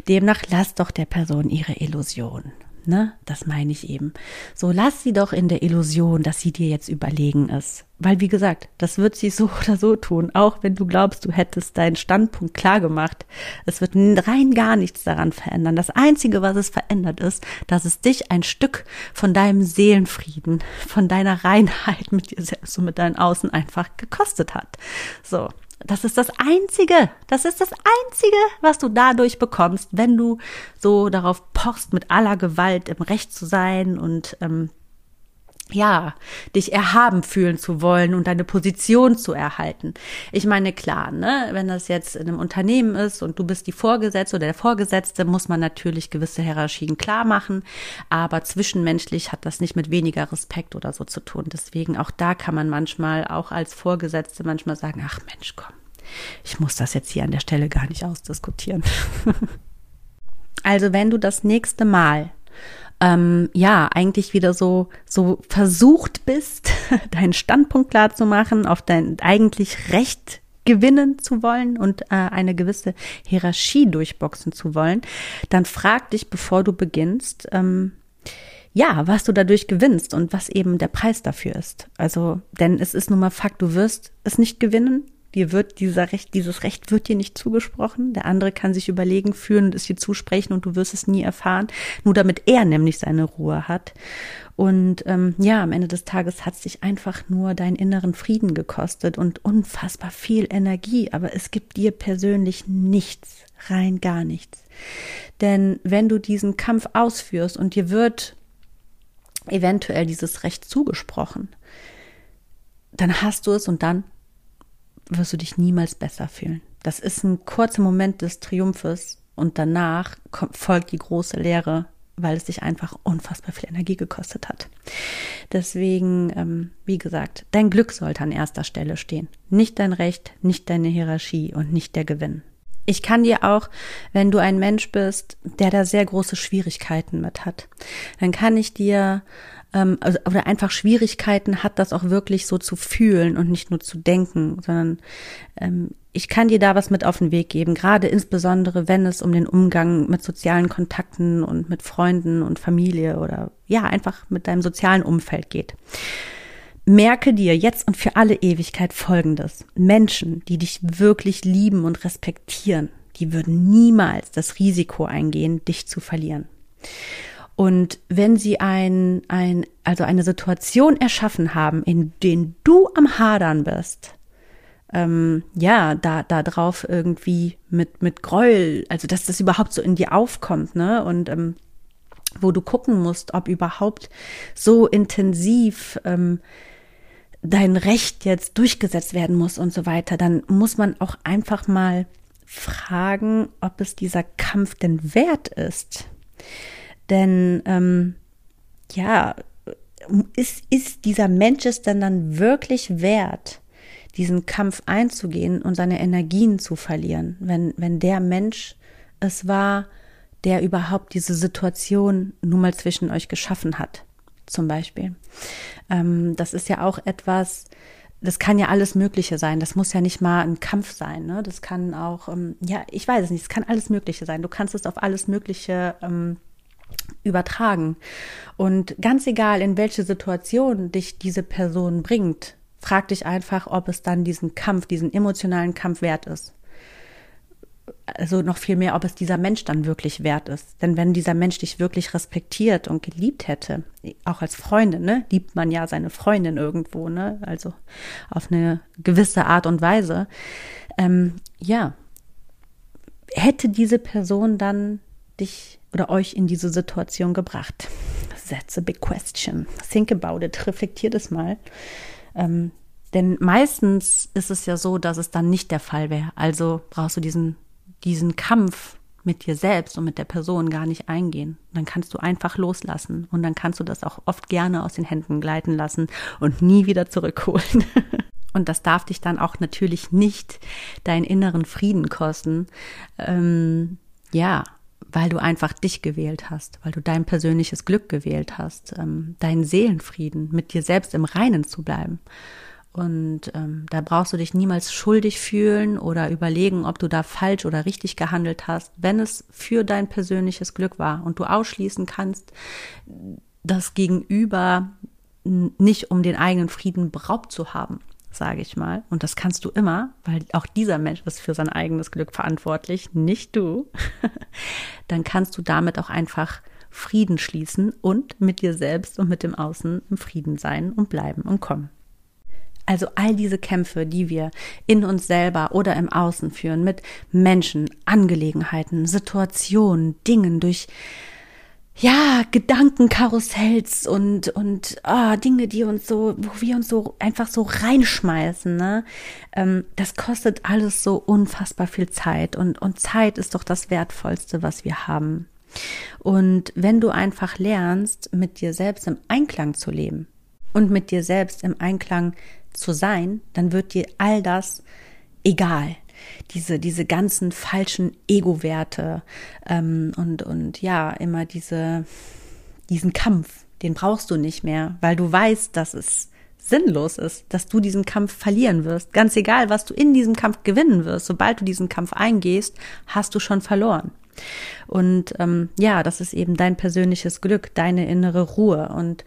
Demnach lass doch der Person ihre Illusion. Ne? Das meine ich eben. So lass sie doch in der Illusion, dass sie dir jetzt überlegen ist. Weil, wie gesagt, das wird sie so [LAUGHS] oder so tun, auch wenn du glaubst, du hättest deinen Standpunkt klar gemacht. Es wird rein gar nichts daran verändern. Das Einzige, was es verändert, ist, dass es dich ein Stück von deinem Seelenfrieden, von deiner Reinheit mit dir selbst und mit deinem Außen einfach gekostet hat. So. Das ist das Einzige, das ist das Einzige, was du dadurch bekommst, wenn du so darauf pochst, mit aller Gewalt im Recht zu sein und ähm, ja, dich erhaben fühlen zu wollen und deine Position zu erhalten. Ich meine, klar, ne, wenn das jetzt in einem Unternehmen ist und du bist die Vorgesetzte oder der Vorgesetzte, muss man natürlich gewisse Hierarchien klar machen, aber zwischenmenschlich hat das nicht mit weniger Respekt oder so zu tun. Deswegen auch da kann man manchmal auch als Vorgesetzte manchmal sagen, ach Mensch, komm, ich muss das jetzt hier an der Stelle gar nicht ausdiskutieren. [LAUGHS] also wenn du das nächste Mal ähm, ja eigentlich wieder so so versucht bist, [LAUGHS] deinen Standpunkt klar zu machen, auf dein eigentlich Recht gewinnen zu wollen und äh, eine gewisse Hierarchie durchboxen zu wollen, dann frag dich, bevor du beginnst, ähm, ja, was du dadurch gewinnst und was eben der Preis dafür ist. Also, denn es ist nun mal Fakt, du wirst es nicht gewinnen, Dir wird dieser Recht, dieses Recht wird dir nicht zugesprochen. Der andere kann sich überlegen, führen und es dir zusprechen und du wirst es nie erfahren. Nur damit er nämlich seine Ruhe hat. Und ähm, ja, am Ende des Tages hat es dich einfach nur deinen inneren Frieden gekostet und unfassbar viel Energie. Aber es gibt dir persönlich nichts, rein gar nichts. Denn wenn du diesen Kampf ausführst und dir wird eventuell dieses Recht zugesprochen, dann hast du es und dann wirst du dich niemals besser fühlen. Das ist ein kurzer Moment des Triumphes und danach kommt, folgt die große Leere, weil es dich einfach unfassbar viel Energie gekostet hat. Deswegen, ähm, wie gesagt, dein Glück sollte an erster Stelle stehen. Nicht dein Recht, nicht deine Hierarchie und nicht der Gewinn. Ich kann dir auch, wenn du ein Mensch bist, der da sehr große Schwierigkeiten mit hat, dann kann ich dir ähm, also, oder einfach Schwierigkeiten hat, das auch wirklich so zu fühlen und nicht nur zu denken, sondern ähm, ich kann dir da was mit auf den Weg geben, gerade insbesondere wenn es um den Umgang mit sozialen Kontakten und mit Freunden und Familie oder ja, einfach mit deinem sozialen Umfeld geht. Merke dir jetzt und für alle Ewigkeit Folgendes. Menschen, die dich wirklich lieben und respektieren, die würden niemals das Risiko eingehen, dich zu verlieren. Und wenn sie ein, ein, also eine Situation erschaffen haben, in denen du am Hadern bist, ähm, ja, da, da drauf irgendwie mit, mit Gräuel, also dass das überhaupt so in dir aufkommt, ne? Und ähm, wo du gucken musst, ob überhaupt so intensiv ähm, dein Recht jetzt durchgesetzt werden muss und so weiter, dann muss man auch einfach mal fragen, ob es dieser Kampf denn wert ist. Denn ähm, ja, ist, ist dieser Mensch es denn dann wirklich wert, diesen Kampf einzugehen und seine Energien zu verlieren, wenn, wenn der Mensch es war, der überhaupt diese Situation nun mal zwischen euch geschaffen hat zum Beispiel. Ähm, das ist ja auch etwas, das kann ja alles Mögliche sein. Das muss ja nicht mal ein Kampf sein. Ne? Das kann auch, ähm, ja, ich weiß es nicht, es kann alles Mögliche sein. Du kannst es auf alles Mögliche ähm, übertragen. Und ganz egal, in welche Situation dich diese Person bringt, frag dich einfach, ob es dann diesen Kampf, diesen emotionalen Kampf wert ist. also noch viel mehr, ob es dieser Mensch dann wirklich wert ist. Denn wenn dieser Mensch dich wirklich respektiert und geliebt hätte, auch als Freundin, ne, liebt man ja seine Freundin irgendwo, ne, also auf eine gewisse Art und Weise, ähm, ja, hätte diese Person dann dich oder euch in diese Situation gebracht? That's a big question. Think about it, reflektiert es mal. Ähm, denn meistens ist es ja so, dass es dann nicht der Fall wäre. Also brauchst du diesen, diesen Kampf mit dir selbst und mit der Person gar nicht eingehen. Dann kannst du einfach loslassen und dann kannst du das auch oft gerne aus den Händen gleiten lassen und nie wieder zurückholen. [LAUGHS] und das darf dich dann auch natürlich nicht deinen inneren Frieden kosten. Ähm, ja, weil du einfach dich gewählt hast, weil du dein persönliches Glück gewählt hast, ähm, deinen Seelenfrieden, mit dir selbst im Reinen zu bleiben. Und ähm, da brauchst du dich niemals schuldig fühlen oder überlegen, ob du da falsch oder richtig gehandelt hast, wenn es für dein persönliches Glück war und du ausschließen kannst, das Gegenüber nicht um den eigenen Frieden beraubt zu haben, sage ich mal. Und das kannst du immer, weil auch dieser Mensch ist für sein eigenes Glück verantwortlich, nicht du. [LAUGHS] Dann kannst du damit auch einfach Frieden schließen und mit dir selbst und mit dem Außen im Frieden sein und bleiben und kommen. Also all diese Kämpfe, die wir in uns selber oder im Außen führen, mit Menschen, Angelegenheiten, Situationen, Dingen, durch ja, Gedankenkarussells und, und oh, Dinge, die uns so, wo wir uns so einfach so reinschmeißen, ne? Ähm, das kostet alles so unfassbar viel Zeit und, und Zeit ist doch das Wertvollste, was wir haben. Und wenn du einfach lernst, mit dir selbst im Einklang zu leben und mit dir selbst im Einklang zu sein, dann wird dir all das egal. Diese, diese ganzen falschen Ego-Werte ähm, und, und ja, immer diese, diesen Kampf, den brauchst du nicht mehr, weil du weißt, dass es sinnlos ist, dass du diesen Kampf verlieren wirst. Ganz egal, was du in diesem Kampf gewinnen wirst, sobald du diesen Kampf eingehst, hast du schon verloren. Und ähm, ja, das ist eben dein persönliches Glück, deine innere Ruhe. Und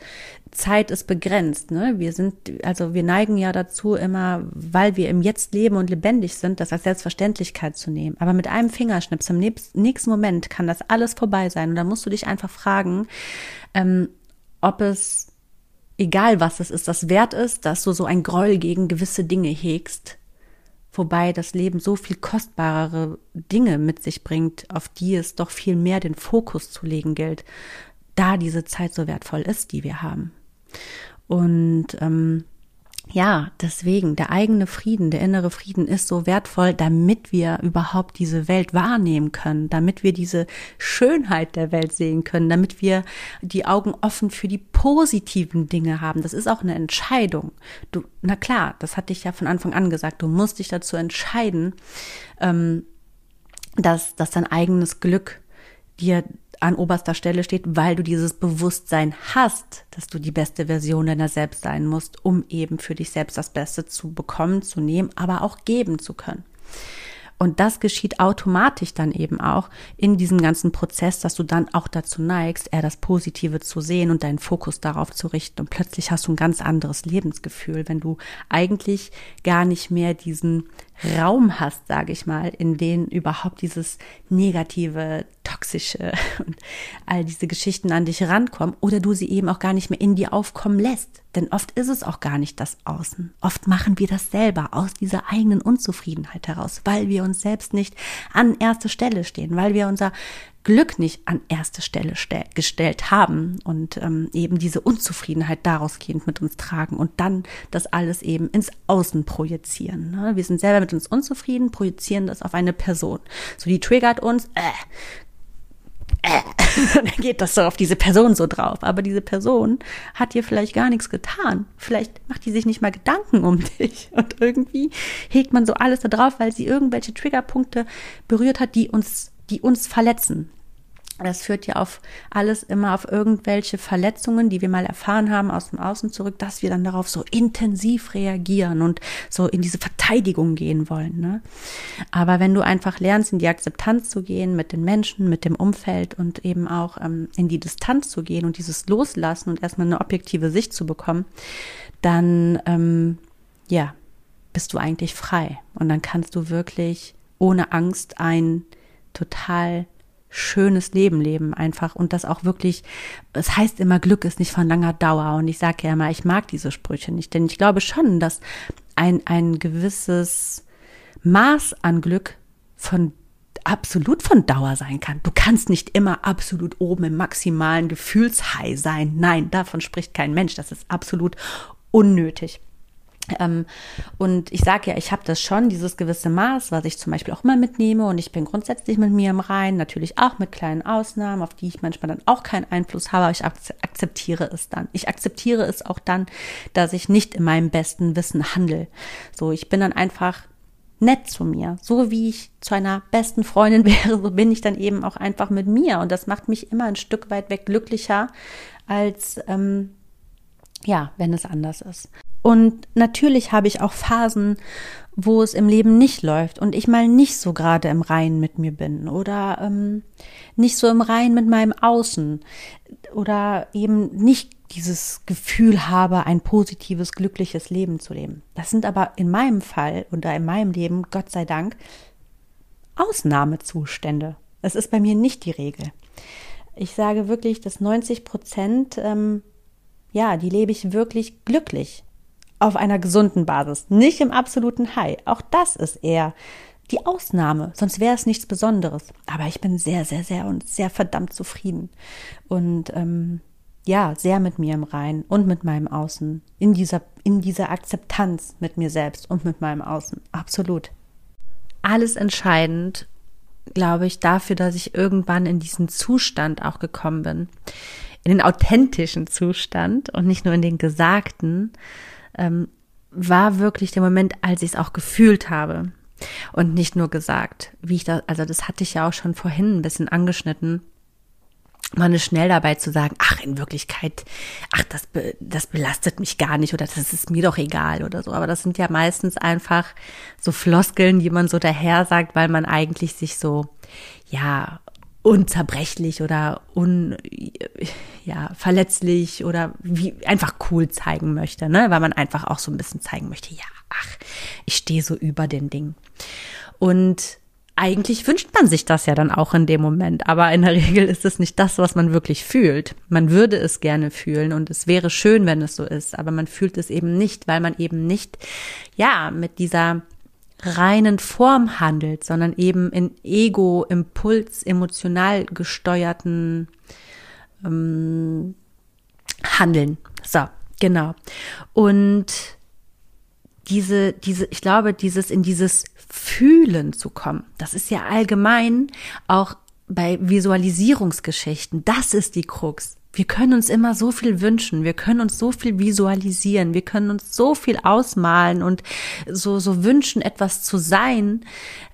Zeit ist begrenzt. Ne? Wir sind, also wir neigen ja dazu immer, weil wir im Jetzt leben und lebendig sind, das als Selbstverständlichkeit zu nehmen. Aber mit einem Fingerschnips im nächsten Moment kann das alles vorbei sein. Und da musst du dich einfach fragen, ähm, ob es, egal was es ist, das wert ist, dass du so ein Groll gegen gewisse Dinge hegst, wobei das Leben so viel kostbarere Dinge mit sich bringt, auf die es doch viel mehr den Fokus zu legen gilt, da diese Zeit so wertvoll ist, die wir haben. Und ähm, ja, deswegen, der eigene Frieden, der innere Frieden ist so wertvoll, damit wir überhaupt diese Welt wahrnehmen können, damit wir diese Schönheit der Welt sehen können, damit wir die Augen offen für die positiven Dinge haben. Das ist auch eine Entscheidung. Du, na klar, das hatte ich ja von Anfang an gesagt, du musst dich dazu entscheiden, ähm, dass, dass dein eigenes Glück dir an oberster Stelle steht, weil du dieses Bewusstsein hast, dass du die beste Version deiner selbst sein musst, um eben für dich selbst das Beste zu bekommen, zu nehmen, aber auch geben zu können. Und das geschieht automatisch dann eben auch in diesem ganzen Prozess, dass du dann auch dazu neigst, eher das Positive zu sehen und deinen Fokus darauf zu richten. Und plötzlich hast du ein ganz anderes Lebensgefühl, wenn du eigentlich gar nicht mehr diesen Raum hast, sage ich mal, in den überhaupt dieses negative, toxische [LAUGHS] und all diese Geschichten an dich rankommen oder du sie eben auch gar nicht mehr in dir aufkommen lässt. Denn oft ist es auch gar nicht das Außen. Oft machen wir das selber aus dieser eigenen Unzufriedenheit heraus, weil wir uns selbst nicht an erste Stelle stehen, weil wir unser Glück nicht an erste Stelle gestellt haben und ähm, eben diese Unzufriedenheit daraus gehend mit uns tragen und dann das alles eben ins Außen projizieren. Ne? Wir sind selber mit uns unzufrieden, projizieren das auf eine Person. So, die triggert uns, äh, äh, [LAUGHS] dann geht das so auf diese Person so drauf. Aber diese Person hat dir vielleicht gar nichts getan. Vielleicht macht die sich nicht mal Gedanken um [LAUGHS] dich. Und irgendwie hegt man so alles da drauf, weil sie irgendwelche Triggerpunkte berührt hat, die uns, die uns verletzen. Das führt ja auf alles immer auf irgendwelche Verletzungen, die wir mal erfahren haben aus dem Außen zurück, dass wir dann darauf so intensiv reagieren und so in diese Verteidigung gehen wollen. Ne? Aber wenn du einfach lernst, in die Akzeptanz zu gehen mit den Menschen, mit dem Umfeld und eben auch ähm, in die Distanz zu gehen und dieses Loslassen und erstmal eine objektive Sicht zu bekommen, dann ähm, ja, bist du eigentlich frei. Und dann kannst du wirklich ohne Angst ein total schönes Leben leben einfach und das auch wirklich, es heißt immer, Glück ist nicht von langer Dauer und ich sage ja immer, ich mag diese Sprüche nicht, denn ich glaube schon, dass ein, ein gewisses Maß an Glück von absolut von Dauer sein kann. Du kannst nicht immer absolut oben im maximalen Gefühlshigh sein. Nein, davon spricht kein Mensch. Das ist absolut unnötig. Ähm, und ich sage ja, ich habe das schon, dieses gewisse Maß, was ich zum Beispiel auch immer mitnehme und ich bin grundsätzlich mit mir im Rein, natürlich auch mit kleinen Ausnahmen, auf die ich manchmal dann auch keinen Einfluss habe, aber ich akzeptiere es dann. Ich akzeptiere es auch dann, dass ich nicht in meinem besten Wissen handle. So, ich bin dann einfach nett zu mir. So wie ich zu einer besten Freundin [LAUGHS] wäre, so bin ich dann eben auch einfach mit mir. Und das macht mich immer ein Stück weit weg glücklicher, als ähm, ja, wenn es anders ist. Und natürlich habe ich auch Phasen, wo es im Leben nicht läuft und ich mal nicht so gerade im Reinen mit mir bin oder ähm, nicht so im Reinen mit meinem Außen oder eben nicht dieses Gefühl habe, ein positives, glückliches Leben zu leben. Das sind aber in meinem Fall oder in meinem Leben, Gott sei Dank, Ausnahmezustände. Es ist bei mir nicht die Regel. Ich sage wirklich, dass 90 Prozent, ähm, ja, die lebe ich wirklich glücklich auf einer gesunden Basis, nicht im absoluten High. Auch das ist eher die Ausnahme, sonst wäre es nichts Besonderes. Aber ich bin sehr, sehr, sehr und sehr verdammt zufrieden und ähm, ja, sehr mit mir im Rein und mit meinem Außen, in dieser, in dieser Akzeptanz mit mir selbst und mit meinem Außen. Absolut. Alles entscheidend, glaube ich, dafür, dass ich irgendwann in diesen Zustand auch gekommen bin. In den authentischen Zustand und nicht nur in den gesagten, ähm, war wirklich der Moment, als ich es auch gefühlt habe und nicht nur gesagt. Wie ich da, also das hatte ich ja auch schon vorhin ein bisschen angeschnitten. Man ist schnell dabei zu sagen, ach, in Wirklichkeit, ach, das, das belastet mich gar nicht oder das ist mir doch egal oder so. Aber das sind ja meistens einfach so Floskeln, die man so daher sagt, weil man eigentlich sich so, ja, unzerbrechlich oder un, ja, verletzlich oder wie einfach cool zeigen möchte, ne? Weil man einfach auch so ein bisschen zeigen möchte, ja, ach, ich stehe so über den Ding. Und eigentlich wünscht man sich das ja dann auch in dem Moment, aber in der [LAUGHS] Regel ist es nicht das, was man wirklich fühlt. Man würde es gerne fühlen und es wäre schön, wenn es so ist, aber man fühlt es eben nicht, weil man eben nicht, ja, mit dieser reinen Form handelt, sondern eben in Ego, Impuls, emotional gesteuerten ähm, Handeln. So, genau. Und diese, diese, ich glaube, dieses in dieses Fühlen zu kommen, das ist ja allgemein auch bei Visualisierungsgeschichten. Das ist die Krux. Wir können uns immer so viel wünschen, wir können uns so viel visualisieren, wir können uns so viel ausmalen und so, so wünschen, etwas zu sein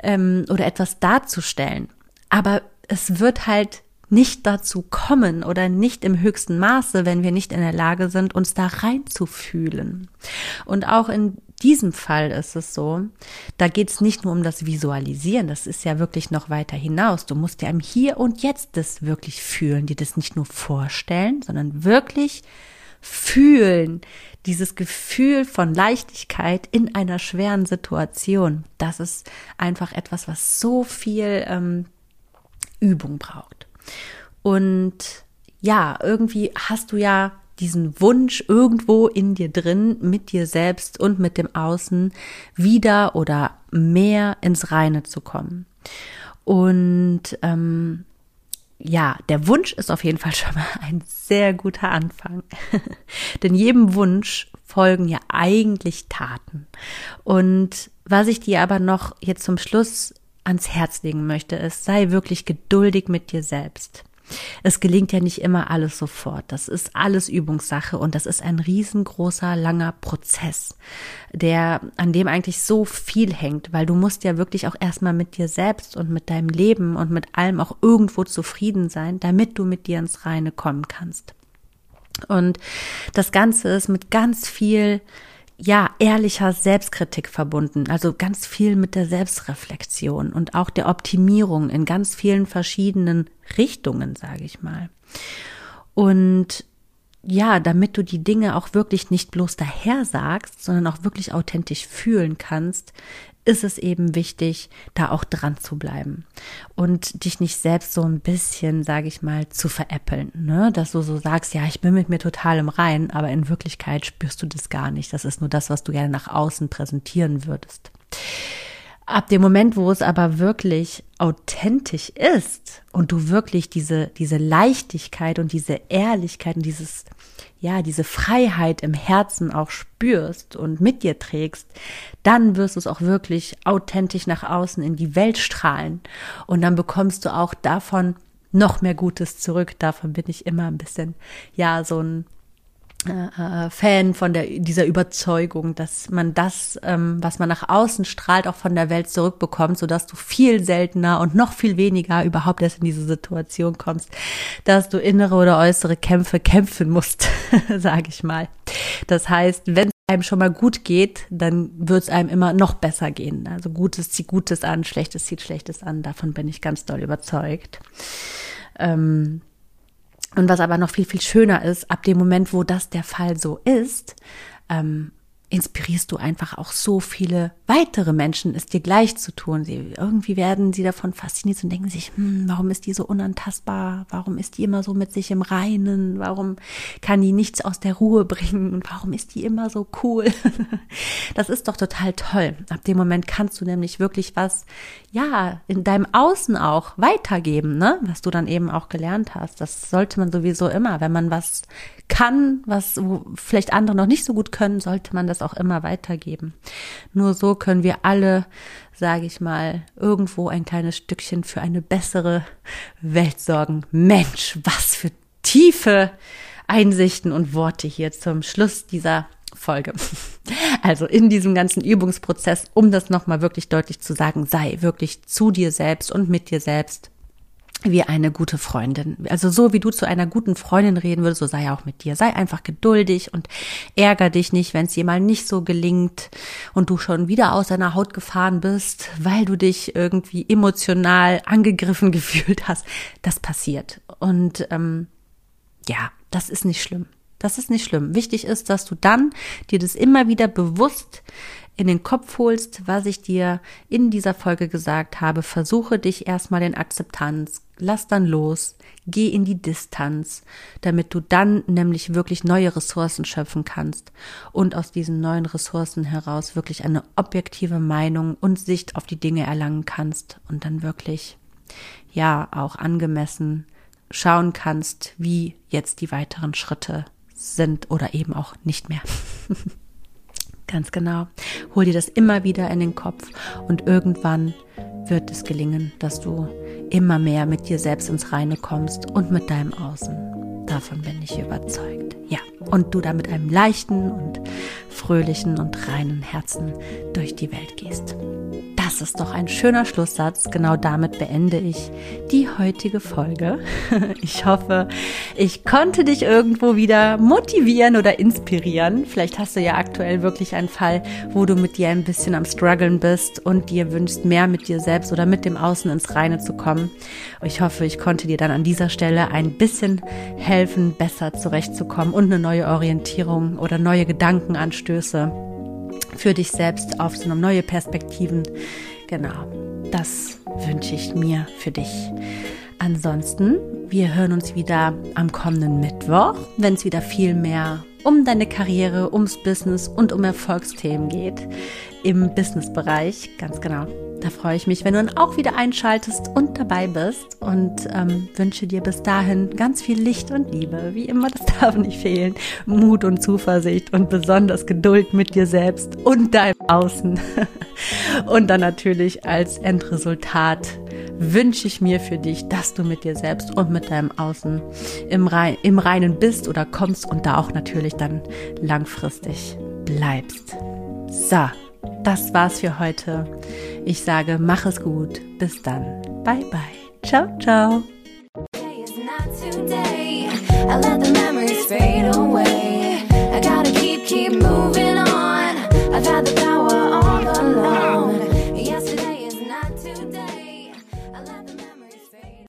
ähm, oder etwas darzustellen. Aber es wird halt nicht dazu kommen oder nicht im höchsten Maße, wenn wir nicht in der Lage sind, uns da reinzufühlen. Und auch in diesem Fall ist es so, da geht es nicht nur um das Visualisieren, das ist ja wirklich noch weiter hinaus. Du musst ja im Hier und Jetzt das wirklich fühlen, dir das nicht nur vorstellen, sondern wirklich fühlen. Dieses Gefühl von Leichtigkeit in einer schweren Situation. Das ist einfach etwas, was so viel ähm, Übung braucht. Und ja, irgendwie hast du ja diesen Wunsch irgendwo in dir drin, mit dir selbst und mit dem Außen wieder oder mehr ins Reine zu kommen. Und ähm, ja, der Wunsch ist auf jeden Fall [LAUGHS] schon mal ein sehr guter Anfang. [LAUGHS] Denn jedem Wunsch folgen ja eigentlich Taten. Und was ich dir aber noch jetzt zum Schluss ans Herz legen möchte, ist, sei wirklich geduldig mit dir selbst. Es gelingt ja nicht immer alles sofort. Das ist alles Übungssache und das ist ein riesengroßer, langer Prozess, der, an dem eigentlich so viel hängt, weil du musst ja wirklich auch erstmal mit dir selbst und mit deinem Leben und mit allem auch irgendwo zufrieden sein, damit du mit dir ins Reine kommen kannst. Und das Ganze ist mit ganz viel ja, ehrlicher Selbstkritik verbunden, also ganz viel mit der Selbstreflexion und auch der Optimierung in ganz vielen verschiedenen Richtungen, sage ich mal. Und ja, damit du die Dinge auch wirklich nicht bloß daher sagst, sondern auch wirklich authentisch fühlen kannst, ist es eben wichtig, da auch dran zu bleiben und dich nicht selbst so ein bisschen, sage ich mal, zu veräppeln, ne? Dass du so sagst, ja, ich bin mit mir total im Rein, aber in Wirklichkeit spürst du das gar nicht. Das ist nur das, was du gerne nach außen präsentieren würdest. Ab dem Moment, wo es aber wirklich authentisch ist und du wirklich diese, diese Leichtigkeit und diese Ehrlichkeit und dieses, ja, diese Freiheit im Herzen auch spürst und mit dir trägst, dann wirst du es auch wirklich authentisch nach außen in die Welt strahlen. Und dann bekommst du auch davon noch mehr Gutes zurück. Davon bin ich immer ein bisschen, ja, so ein äh, Fan von der, dieser Überzeugung, dass man das, ähm, was man nach außen strahlt, auch von der Welt zurückbekommt, so dass du viel seltener und noch viel weniger überhaupt erst in diese Situation kommst, dass du innere oder äußere Kämpfe kämpfen musst, [LAUGHS] sage ich mal. Das heißt, wenn einem schon mal gut geht, dann wird es einem immer noch besser gehen. Also Gutes zieht Gutes an, Schlechtes zieht Schlechtes an. Davon bin ich ganz doll überzeugt. Ähm, und was aber noch viel, viel schöner ist, ab dem Moment, wo das der Fall so ist, ähm, inspirierst du einfach auch so viele weitere Menschen, es dir gleich zu tun. Sie, irgendwie werden sie davon fasziniert und denken sich, hm, warum ist die so unantastbar? Warum ist die immer so mit sich im Reinen? Warum kann die nichts aus der Ruhe bringen? Warum ist die immer so cool? [LAUGHS] das ist doch total toll. Ab dem Moment kannst du nämlich wirklich was, ja, in deinem Außen auch weitergeben, ne? Was du dann eben auch gelernt hast. Das sollte man sowieso immer, wenn man was kann, was vielleicht andere noch nicht so gut können, sollte man das auch immer weitergeben. Nur so können wir alle, sage ich mal, irgendwo ein kleines Stückchen für eine bessere Welt sorgen. Mensch, was für tiefe Einsichten und Worte hier zum Schluss dieser Folge. [LAUGHS] Also in diesem ganzen Übungsprozess, um das nochmal wirklich deutlich zu sagen, sei wirklich zu dir selbst und mit dir selbst wie eine gute Freundin. Also so wie du zu einer guten Freundin reden würdest, so sei auch mit dir. Sei einfach geduldig und ärger dich nicht, wenn es dir mal nicht so gelingt und du schon wieder aus deiner Haut gefahren bist, weil du dich irgendwie emotional angegriffen [LAUGHS] gefühlt hast. Das passiert. Und ähm, ja, das ist nicht schlimm. Das ist nicht schlimm. Wichtig ist, dass du dann dir das immer wieder bewusst in den Kopf holst, was ich dir in dieser Folge gesagt habe. Versuche dich erstmal in Akzeptanz, lass dann los, geh in die Distanz, damit du dann nämlich wirklich neue Ressourcen schöpfen kannst und aus diesen neuen Ressourcen heraus wirklich eine objektive Meinung und Sicht auf die Dinge erlangen kannst und dann wirklich, ja, auch angemessen schauen kannst, wie jetzt die weiteren Schritte sind oder eben auch nicht mehr. [LAUGHS] Ganz genau. Hol dir das immer wieder in den Kopf und irgendwann wird es gelingen, dass du immer mehr mit dir selbst ins Reine kommst und mit deinem Außen. Davon bin ich überzeugt. Ja, und du da mit einem leichten und fröhlichen und reinen Herzen durch die Welt gehst. Das ist doch ein schöner Schlusssatz. Genau damit beende ich die heutige Folge. [LAUGHS] Ich hoffe, ich konnte dich irgendwo wieder motivieren oder inspirieren. Vielleicht hast du ja aktuell wirklich einen Fall, wo du mit dir ein bisschen am struggeln bist und dir wünschst, mehr mit dir selbst oder mit dem Außen ins Reine zu kommen. Ich hoffe, ich konnte dir dann an dieser Stelle ein bisschen helfen, besser zurechtzukommen und eine neue Orientierung oder neue Gedankenanstöße für dich selbst aufzunehmen, neue Perspektiven. Genau, das wünsche ich mir für dich. Ansonsten, wir hören uns wieder am kommenden Mittwoch, wenn es wieder viel mehr um deine Karriere, ums Business und um Erfolgsthemen geht im Businessbereich. Ganz genau. Da freue ich mich, wenn du dann auch wieder einschaltest und dabei bist und ähm, wünsche dir bis dahin ganz viel Licht und Liebe. Wie immer, das [LAUGHS] darf nicht fehlen. Mut und Zuversicht und besonders Geduld mit dir selbst und deinem Außen. [LAUGHS] und dann natürlich als Endresultat wünsche ich mir für dich, dass du mit dir selbst und mit deinem Außen im, Rein, im Reinen bist oder kommst und da auch natürlich dann langfristig bleibst. So, das war's für heute. Ich sage, mach es gut. Bis dann. Bye bye. Ciao, ciao.